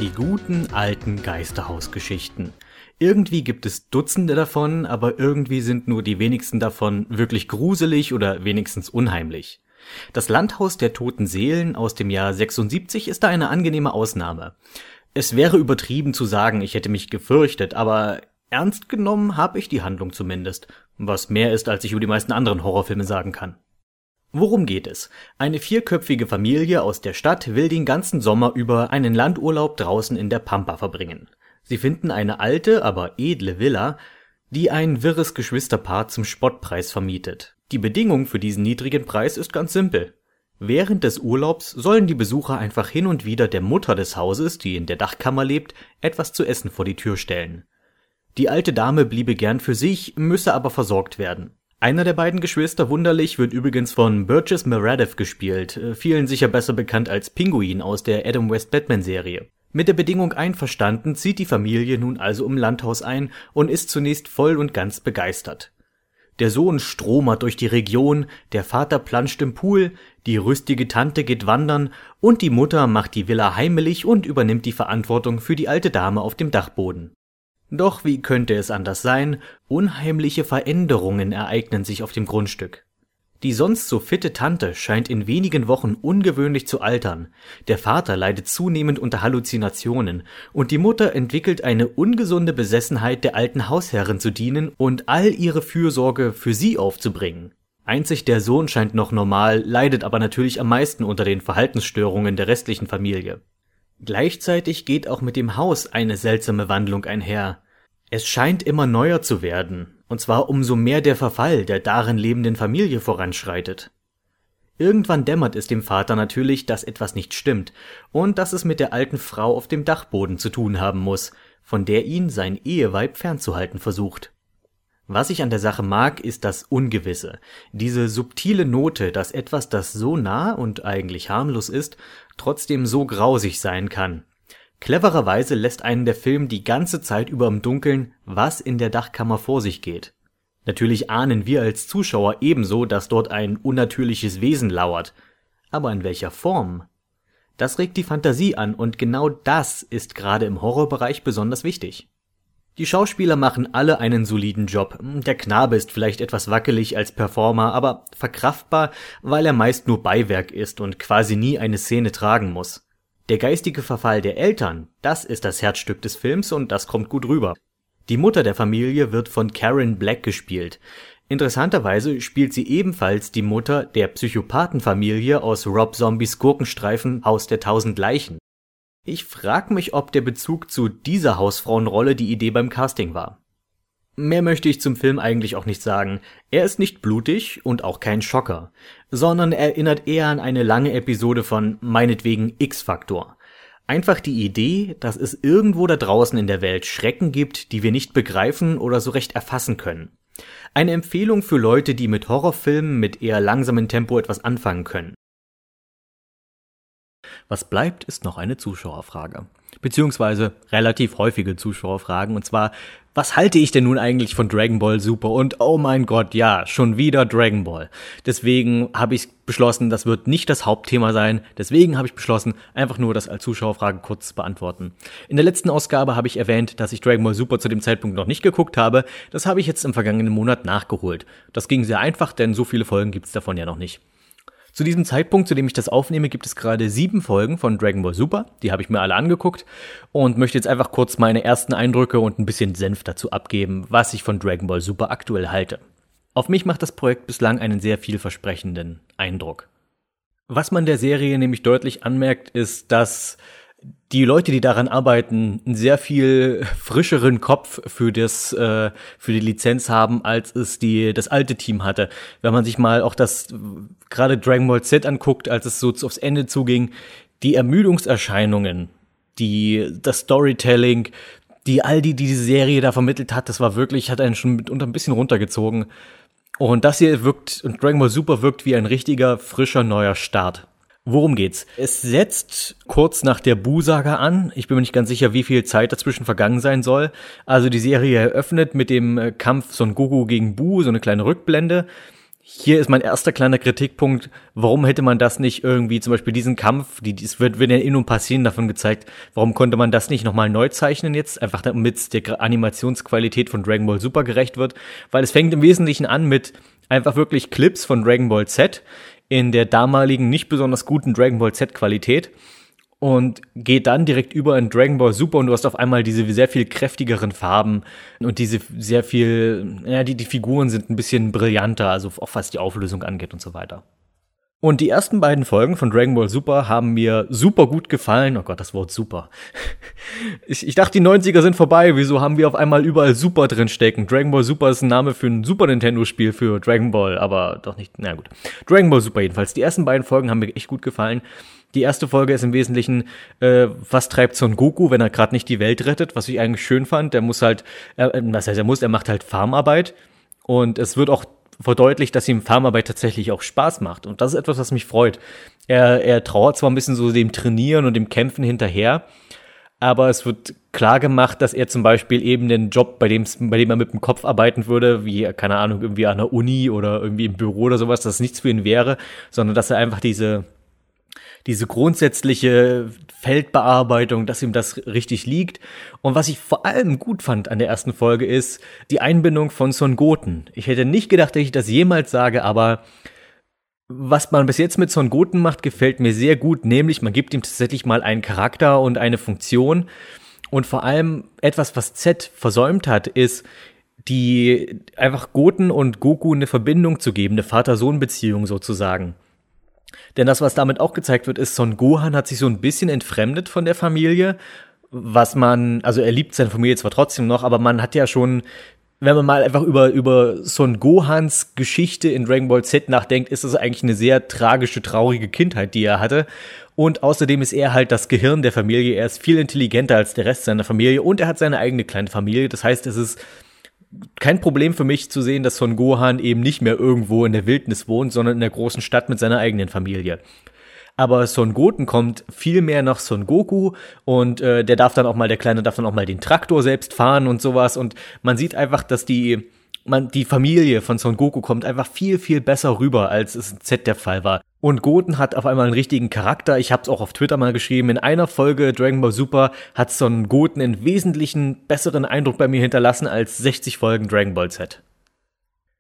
Die guten alten Geisterhausgeschichten. Irgendwie gibt es Dutzende davon, aber irgendwie sind nur die wenigsten davon wirklich gruselig oder wenigstens unheimlich. Das Landhaus der toten Seelen aus dem Jahr 76 ist da eine angenehme Ausnahme. Es wäre übertrieben zu sagen, ich hätte mich gefürchtet, aber ernst genommen habe ich die Handlung zumindest, was mehr ist, als ich über die meisten anderen Horrorfilme sagen kann. Worum geht es? Eine vierköpfige Familie aus der Stadt will den ganzen Sommer über einen Landurlaub draußen in der Pampa verbringen. Sie finden eine alte, aber edle Villa, die ein wirres Geschwisterpaar zum Spottpreis vermietet. Die Bedingung für diesen niedrigen Preis ist ganz simpel. Während des Urlaubs sollen die Besucher einfach hin und wieder der Mutter des Hauses, die in der Dachkammer lebt, etwas zu essen vor die Tür stellen. Die alte Dame bliebe gern für sich, müsse aber versorgt werden. Einer der beiden Geschwister Wunderlich wird übrigens von Burgess Meredith gespielt, äh, vielen sicher besser bekannt als Pinguin aus der Adam West Batman Serie. Mit der Bedingung einverstanden zieht die Familie nun also im Landhaus ein und ist zunächst voll und ganz begeistert. Der Sohn stromert durch die Region, der Vater planscht im Pool, die rüstige Tante geht wandern und die Mutter macht die Villa heimelig und übernimmt die Verantwortung für die alte Dame auf dem Dachboden. Doch wie könnte es anders sein? Unheimliche Veränderungen ereignen sich auf dem Grundstück. Die sonst so fitte Tante scheint in wenigen Wochen ungewöhnlich zu altern, der Vater leidet zunehmend unter Halluzinationen, und die Mutter entwickelt eine ungesunde Besessenheit, der alten Hausherrin zu dienen und all ihre Fürsorge für sie aufzubringen. Einzig der Sohn scheint noch normal, leidet aber natürlich am meisten unter den Verhaltensstörungen der restlichen Familie. Gleichzeitig geht auch mit dem Haus eine seltsame Wandlung einher. Es scheint immer neuer zu werden, und zwar umso mehr der Verfall der darin lebenden Familie voranschreitet. Irgendwann dämmert es dem Vater natürlich, dass etwas nicht stimmt und dass es mit der alten Frau auf dem Dachboden zu tun haben muss, von der ihn sein Eheweib fernzuhalten versucht. Was ich an der Sache mag, ist das Ungewisse, diese subtile Note, dass etwas, das so nah und eigentlich harmlos ist, trotzdem so grausig sein kann, Clevererweise lässt einen der Film die ganze Zeit über im Dunkeln, was in der Dachkammer vor sich geht. Natürlich ahnen wir als Zuschauer ebenso, dass dort ein unnatürliches Wesen lauert. Aber in welcher Form? Das regt die Fantasie an und genau das ist gerade im Horrorbereich besonders wichtig. Die Schauspieler machen alle einen soliden Job. Der Knabe ist vielleicht etwas wackelig als Performer, aber verkraftbar, weil er meist nur Beiwerk ist und quasi nie eine Szene tragen muss. Der geistige Verfall der Eltern, das ist das Herzstück des Films und das kommt gut rüber. Die Mutter der Familie wird von Karen Black gespielt. Interessanterweise spielt sie ebenfalls die Mutter der Psychopathenfamilie aus Rob Zombies Gurkenstreifen Haus der tausend Leichen. Ich frag mich, ob der Bezug zu dieser Hausfrauenrolle die Idee beim Casting war. Mehr möchte ich zum Film eigentlich auch nicht sagen. Er ist nicht blutig und auch kein Schocker, sondern erinnert eher an eine lange Episode von meinetwegen X-Faktor. Einfach die Idee, dass es irgendwo da draußen in der Welt Schrecken gibt, die wir nicht begreifen oder so recht erfassen können. Eine Empfehlung für Leute, die mit Horrorfilmen mit eher langsamem Tempo etwas anfangen können. Was bleibt, ist noch eine Zuschauerfrage. Beziehungsweise relativ häufige Zuschauerfragen. Und zwar, was halte ich denn nun eigentlich von Dragon Ball Super? Und oh mein Gott, ja, schon wieder Dragon Ball. Deswegen habe ich beschlossen, das wird nicht das Hauptthema sein. Deswegen habe ich beschlossen, einfach nur das als Zuschauerfrage kurz zu beantworten. In der letzten Ausgabe habe ich erwähnt, dass ich Dragon Ball Super zu dem Zeitpunkt noch nicht geguckt habe. Das habe ich jetzt im vergangenen Monat nachgeholt. Das ging sehr einfach, denn so viele Folgen gibt's davon ja noch nicht. Zu diesem Zeitpunkt, zu dem ich das aufnehme, gibt es gerade sieben Folgen von Dragon Ball Super. Die habe ich mir alle angeguckt und möchte jetzt einfach kurz meine ersten Eindrücke und ein bisschen Senf dazu abgeben, was ich von Dragon Ball Super aktuell halte. Auf mich macht das Projekt bislang einen sehr vielversprechenden Eindruck. Was man der Serie nämlich deutlich anmerkt, ist, dass die Leute, die daran arbeiten, einen sehr viel frischeren Kopf für das äh, für die Lizenz haben, als es die das alte Team hatte. Wenn man sich mal auch das gerade Dragon Ball Z anguckt, als es so aufs Ende zuging, die Ermüdungserscheinungen, die das Storytelling, die all die, die diese Serie da vermittelt hat, das war wirklich hat einen schon mitunter ein bisschen runtergezogen. Und das hier wirkt und Dragon Ball Super wirkt wie ein richtiger frischer neuer Start. Worum geht's? Es setzt kurz nach der Bu-Saga an. Ich bin mir nicht ganz sicher, wie viel Zeit dazwischen vergangen sein soll. Also die Serie eröffnet mit dem äh, Kampf Son Goku gegen Bu, so eine kleine Rückblende. Hier ist mein erster kleiner Kritikpunkt. Warum hätte man das nicht irgendwie, zum Beispiel diesen Kampf, die, es wird, wird ja in und passieren davon gezeigt, warum konnte man das nicht nochmal neu zeichnen jetzt? Einfach damit der Animationsqualität von Dragon Ball Super gerecht wird. Weil es fängt im Wesentlichen an mit einfach wirklich Clips von Dragon Ball Z, in der damaligen nicht besonders guten Dragon Ball Z Qualität und geht dann direkt über in Dragon Ball Super und du hast auf einmal diese sehr viel kräftigeren Farben und diese sehr viel, ja, die, die Figuren sind ein bisschen brillanter, also auch was die Auflösung angeht und so weiter. Und die ersten beiden Folgen von Dragon Ball Super haben mir super gut gefallen. Oh Gott, das Wort super. [laughs] Ich, ich dachte, die 90er sind vorbei. Wieso haben wir auf einmal überall Super drin stecken? Dragon Ball Super ist ein Name für ein Super Nintendo-Spiel für Dragon Ball, aber doch nicht. Na gut. Dragon Ball Super jedenfalls. Die ersten beiden Folgen haben mir echt gut gefallen. Die erste Folge ist im Wesentlichen, äh, was treibt Son Goku, wenn er gerade nicht die Welt rettet, was ich eigentlich schön fand. Der muss halt, äh, was heißt, er muss, er macht halt Farmarbeit. Und es wird auch verdeutlicht, dass ihm Farmarbeit tatsächlich auch Spaß macht. Und das ist etwas, was mich freut. Er, er trauert zwar ein bisschen so dem Trainieren und dem Kämpfen hinterher, aber es wird klar gemacht, dass er zum Beispiel eben den Job, bei dem, bei dem er mit dem Kopf arbeiten würde, wie, keine Ahnung, irgendwie an der Uni oder irgendwie im Büro oder sowas, dass nichts für ihn wäre, sondern dass er einfach diese, diese grundsätzliche Feldbearbeitung, dass ihm das richtig liegt. Und was ich vor allem gut fand an der ersten Folge ist die Einbindung von Son Goten. Ich hätte nicht gedacht, dass ich das jemals sage, aber was man bis jetzt mit Son Goten macht, gefällt mir sehr gut, nämlich man gibt ihm tatsächlich mal einen Charakter und eine Funktion. Und vor allem etwas, was Z versäumt hat, ist, die einfach Goten und Goku eine Verbindung zu geben, eine Vater-Sohn-Beziehung sozusagen. Denn das, was damit auch gezeigt wird, ist, Son Gohan hat sich so ein bisschen entfremdet von der Familie, was man, also er liebt seine Familie zwar trotzdem noch, aber man hat ja schon, wenn man mal einfach über, über Son Gohans Geschichte in Dragon Ball Z nachdenkt, ist das eigentlich eine sehr tragische, traurige Kindheit, die er hatte. Und außerdem ist er halt das Gehirn der Familie. Er ist viel intelligenter als der Rest seiner Familie und er hat seine eigene kleine Familie. Das heißt, es ist kein Problem für mich zu sehen, dass Son Gohan eben nicht mehr irgendwo in der Wildnis wohnt, sondern in der großen Stadt mit seiner eigenen Familie. Aber Son Goten kommt viel mehr nach Son Goku und äh, der darf dann auch mal, der Kleine darf dann auch mal den Traktor selbst fahren und sowas. Und man sieht einfach, dass die, man, die Familie von Son Goku kommt einfach viel, viel besser rüber, als es in Z der Fall war. Und Goten hat auf einmal einen richtigen Charakter. Ich habe es auch auf Twitter mal geschrieben. In einer Folge Dragon Ball Super hat Son Goten einen wesentlichen besseren Eindruck bei mir hinterlassen als 60 Folgen Dragon Ball Z.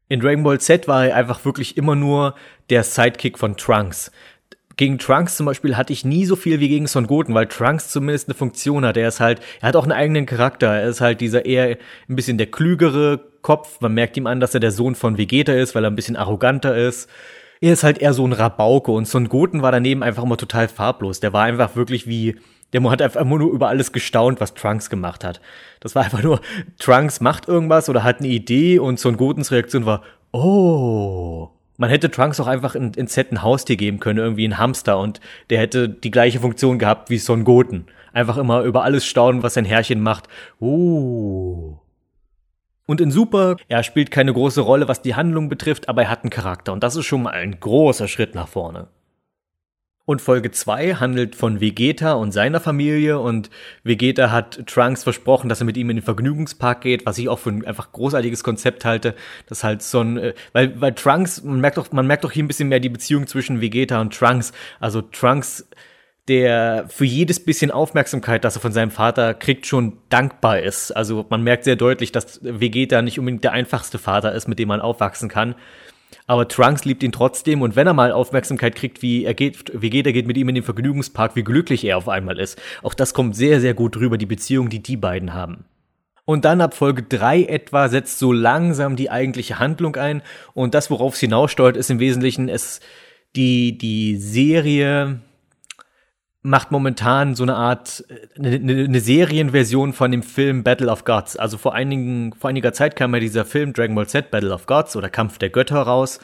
In Dragon Ball Z war er einfach wirklich immer nur der Sidekick von Trunks. Gegen Trunks zum Beispiel hatte ich nie so viel wie gegen Son Goten, weil Trunks zumindest eine Funktion hat. Er ist halt, er hat auch einen eigenen Charakter. Er ist halt dieser eher ein bisschen der klügere Kopf. Man merkt ihm an, dass er der Sohn von Vegeta ist, weil er ein bisschen arroganter ist er ist halt eher so ein Rabauke und Son Goten war daneben einfach immer total farblos. Der war einfach wirklich wie, der hat einfach immer nur über alles gestaunt, was Trunks gemacht hat. Das war einfach nur, Trunks macht irgendwas oder hat eine Idee und Son Gotens Reaktion war, oh, Man hätte Trunks auch einfach in, in Set ein Haustier geben können, irgendwie ein Hamster, und der hätte die gleiche Funktion gehabt wie Son Goten. Einfach immer über alles staunen, was sein Herrchen macht. Uh. Und in Super, er spielt keine große Rolle, was die Handlung betrifft, aber er hat einen Charakter und das ist schon mal ein großer Schritt nach vorne. Und Folge 2 handelt von Vegeta und seiner Familie und Vegeta hat Trunks versprochen, dass er mit ihm in den Vergnügungspark geht, was ich auch für ein einfach großartiges Konzept halte. Das halt so ein, äh, weil, weil Trunks, man merkt doch, man merkt doch hier ein bisschen mehr die Beziehung zwischen Vegeta und Trunks. Also Trunks der für jedes bisschen Aufmerksamkeit, das er von seinem Vater kriegt, schon dankbar ist. Also man merkt sehr deutlich, dass Vegeta nicht unbedingt der einfachste Vater ist, mit dem man aufwachsen kann. Aber Trunks liebt ihn trotzdem und wenn er mal Aufmerksamkeit kriegt, wie er geht, Vegeta geht mit ihm in den Vergnügungspark, wie glücklich er auf einmal ist. Auch das kommt sehr, sehr gut rüber, die Beziehung, die die beiden haben. Und dann ab Folge 3 etwa setzt so langsam die eigentliche Handlung ein. Und das, worauf es hinaussteuert, ist im Wesentlichen, es, die, die Serie macht momentan so eine Art eine, eine Serienversion von dem Film Battle of Gods. Also vor einigen vor einiger Zeit kam ja dieser Film Dragon Ball Z Battle of Gods oder Kampf der Götter raus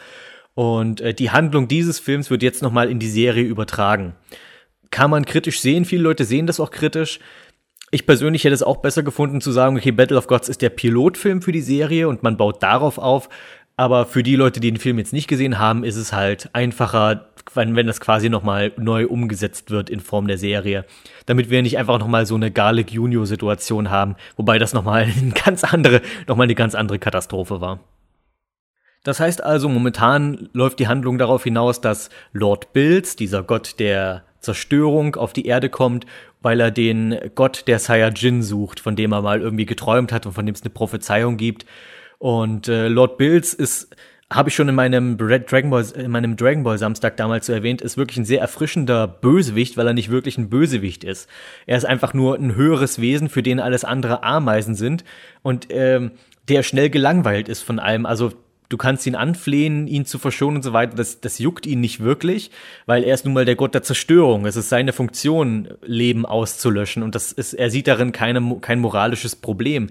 und äh, die Handlung dieses Films wird jetzt noch mal in die Serie übertragen. Kann man kritisch sehen, viele Leute sehen das auch kritisch. Ich persönlich hätte es auch besser gefunden zu sagen, okay, Battle of Gods ist der Pilotfilm für die Serie und man baut darauf auf, aber für die Leute, die den Film jetzt nicht gesehen haben, ist es halt einfacher, wenn, wenn das quasi nochmal neu umgesetzt wird in Form der Serie. Damit wir nicht einfach nochmal so eine Garlic Junior Situation haben, wobei das nochmal [laughs] eine ganz andere, nochmal eine ganz andere Katastrophe war. Das heißt also, momentan läuft die Handlung darauf hinaus, dass Lord Bills, dieser Gott der Zerstörung, auf die Erde kommt, weil er den Gott der Saiyajin sucht, von dem er mal irgendwie geträumt hat und von dem es eine Prophezeiung gibt. Und äh, Lord Bills ist habe ich schon in meinem Dragon Ball, in meinem Dragon Ball Samstag damals so erwähnt, ist wirklich ein sehr erfrischender Bösewicht, weil er nicht wirklich ein Bösewicht ist. Er ist einfach nur ein höheres Wesen, für den alles andere Ameisen sind und ähm, der schnell gelangweilt ist von allem. Also du kannst ihn anflehen, ihn zu verschonen und so weiter. Das, das juckt ihn nicht wirklich, weil er ist nun mal der Gott der Zerstörung. Es ist seine Funktion, Leben auszulöschen und das ist, er sieht darin keine, kein moralisches Problem.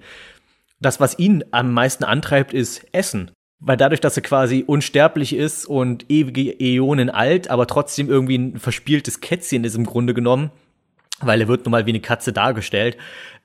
Das, was ihn am meisten antreibt, ist Essen. Weil dadurch, dass er quasi unsterblich ist und ewige Äonen alt, aber trotzdem irgendwie ein verspieltes Kätzchen ist im Grunde genommen, weil er wird nun mal wie eine Katze dargestellt,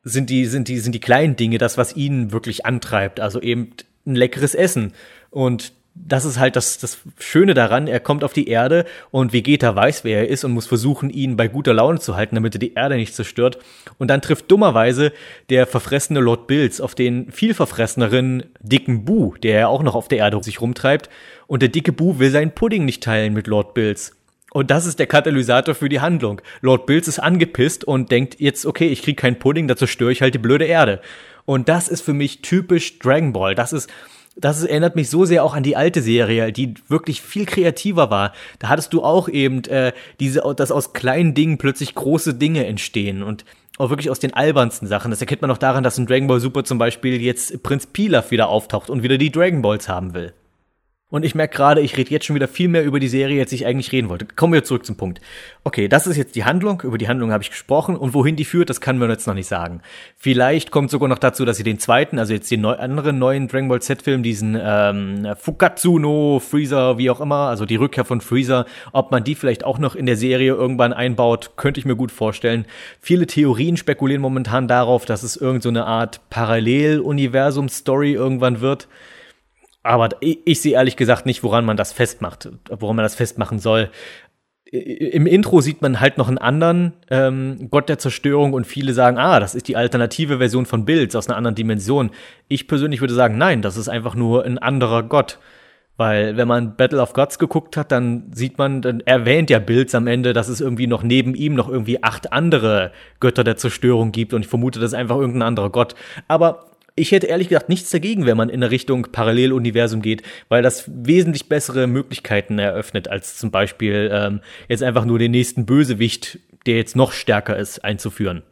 sind die, sind die, sind die kleinen Dinge das, was ihn wirklich antreibt. Also eben ein leckeres Essen. Und das ist halt das, das Schöne daran, er kommt auf die Erde und Vegeta weiß, wer er ist und muss versuchen, ihn bei guter Laune zu halten, damit er die Erde nicht zerstört. Und dann trifft dummerweise der verfressene Lord Bills auf den viel verfresseneren dicken Bu, der ja auch noch auf der Erde sich rumtreibt. Und der dicke Bu will seinen Pudding nicht teilen mit Lord Bills. Und das ist der Katalysator für die Handlung. Lord Bills ist angepisst und denkt jetzt, okay, ich krieg keinen Pudding, da zerstöre ich halt die blöde Erde. Und das ist für mich typisch Dragon Ball. Das ist, das erinnert mich so sehr auch an die alte Serie, die wirklich viel kreativer war. Da hattest du auch eben äh, diese, dass aus kleinen Dingen plötzlich große Dinge entstehen und auch wirklich aus den albernsten Sachen. Das erkennt man auch daran, dass in Dragon Ball Super zum Beispiel jetzt Prinz Pilaf wieder auftaucht und wieder die Dragon Balls haben will. Und ich merke gerade, ich rede jetzt schon wieder viel mehr über die Serie, als ich eigentlich reden wollte. Kommen wir zurück zum Punkt. Okay, das ist jetzt die Handlung. Über die Handlung habe ich gesprochen. Und wohin die führt, das kann man jetzt noch nicht sagen. Vielleicht kommt sogar noch dazu, dass sie den zweiten, also jetzt den neu, anderen neuen Dragon Ball Z-Film, diesen ähm, Fukatsuno, Freezer, wie auch immer, also die Rückkehr von Freezer, ob man die vielleicht auch noch in der Serie irgendwann einbaut, könnte ich mir gut vorstellen. Viele Theorien spekulieren momentan darauf, dass es irgendeine so Art Paralleluniversum-Story irgendwann wird. Aber ich, ich sehe ehrlich gesagt nicht, woran man das festmacht, woran man das festmachen soll. Im Intro sieht man halt noch einen anderen ähm, Gott der Zerstörung und viele sagen, ah, das ist die alternative Version von Bills aus einer anderen Dimension. Ich persönlich würde sagen, nein, das ist einfach nur ein anderer Gott. Weil wenn man Battle of Gods geguckt hat, dann sieht man, dann erwähnt ja Bills am Ende, dass es irgendwie noch neben ihm noch irgendwie acht andere Götter der Zerstörung gibt und ich vermute, das ist einfach irgendein anderer Gott. Aber ich hätte ehrlich gesagt nichts dagegen, wenn man in eine Richtung Paralleluniversum geht, weil das wesentlich bessere Möglichkeiten eröffnet, als zum Beispiel ähm, jetzt einfach nur den nächsten Bösewicht, der jetzt noch stärker ist, einzuführen.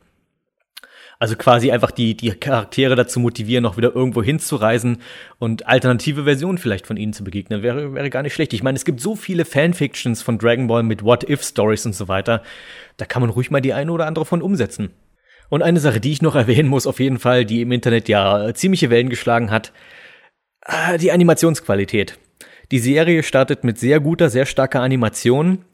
Also quasi einfach die, die Charaktere dazu motivieren, noch wieder irgendwo hinzureisen und alternative Versionen vielleicht von ihnen zu begegnen, wäre, wäre gar nicht schlecht. Ich meine, es gibt so viele Fanfictions von Dragon Ball mit What-If-Stories und so weiter. Da kann man ruhig mal die eine oder andere von umsetzen. Und eine Sache, die ich noch erwähnen muss, auf jeden Fall, die im Internet ja ziemliche Wellen geschlagen hat, äh, die Animationsqualität. Die Serie startet mit sehr guter, sehr starker Animation.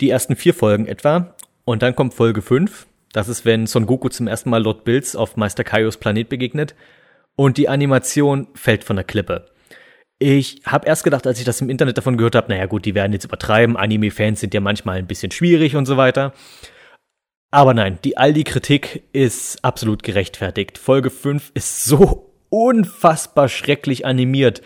Die ersten vier Folgen etwa. Und dann kommt Folge 5. Das ist, wenn Son Goku zum ersten Mal Lord Bills auf Meister Kaios Planet begegnet. Und die Animation fällt von der Klippe. Ich habe erst gedacht, als ich das im Internet davon gehört habe, naja gut, die werden jetzt übertreiben, Anime-Fans sind ja manchmal ein bisschen schwierig und so weiter. Aber nein, die Aldi-Kritik ist absolut gerechtfertigt. Folge 5 ist so unfassbar schrecklich animiert.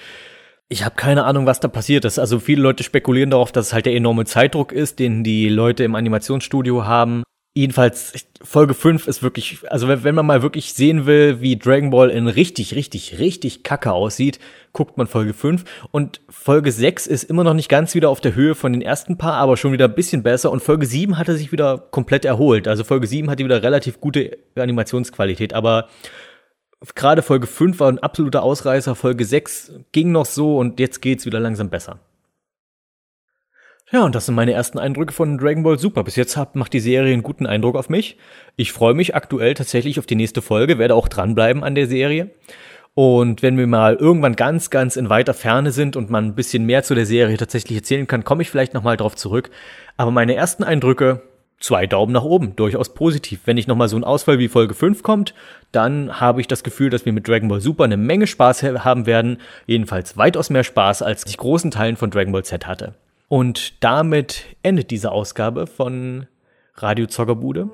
Ich habe keine Ahnung, was da passiert ist. Also viele Leute spekulieren darauf, dass es halt der enorme Zeitdruck ist, den die Leute im Animationsstudio haben. Jedenfalls, Folge 5 ist wirklich, also wenn, man mal wirklich sehen will, wie Dragon Ball in richtig, richtig, richtig kacke aussieht, guckt man Folge 5. Und Folge 6 ist immer noch nicht ganz wieder auf der Höhe von den ersten paar, aber schon wieder ein bisschen besser. Und Folge 7 hatte sich wieder komplett erholt. Also Folge 7 hatte wieder relativ gute Animationsqualität, aber gerade Folge 5 war ein absoluter Ausreißer, Folge 6 ging noch so und jetzt geht's wieder langsam besser. Ja, und das sind meine ersten Eindrücke von Dragon Ball Super. Bis jetzt hat, macht die Serie einen guten Eindruck auf mich. Ich freue mich aktuell tatsächlich auf die nächste Folge, werde auch dranbleiben an der Serie. Und wenn wir mal irgendwann ganz, ganz in weiter Ferne sind und man ein bisschen mehr zu der Serie tatsächlich erzählen kann, komme ich vielleicht nochmal drauf zurück. Aber meine ersten Eindrücke, zwei Daumen nach oben, durchaus positiv. Wenn nicht nochmal so ein Ausfall wie Folge 5 kommt, dann habe ich das Gefühl, dass wir mit Dragon Ball Super eine Menge Spaß haben werden. Jedenfalls weitaus mehr Spaß, als ich großen Teilen von Dragon Ball Z hatte. Und damit endet diese Ausgabe von Radio Zockerbude.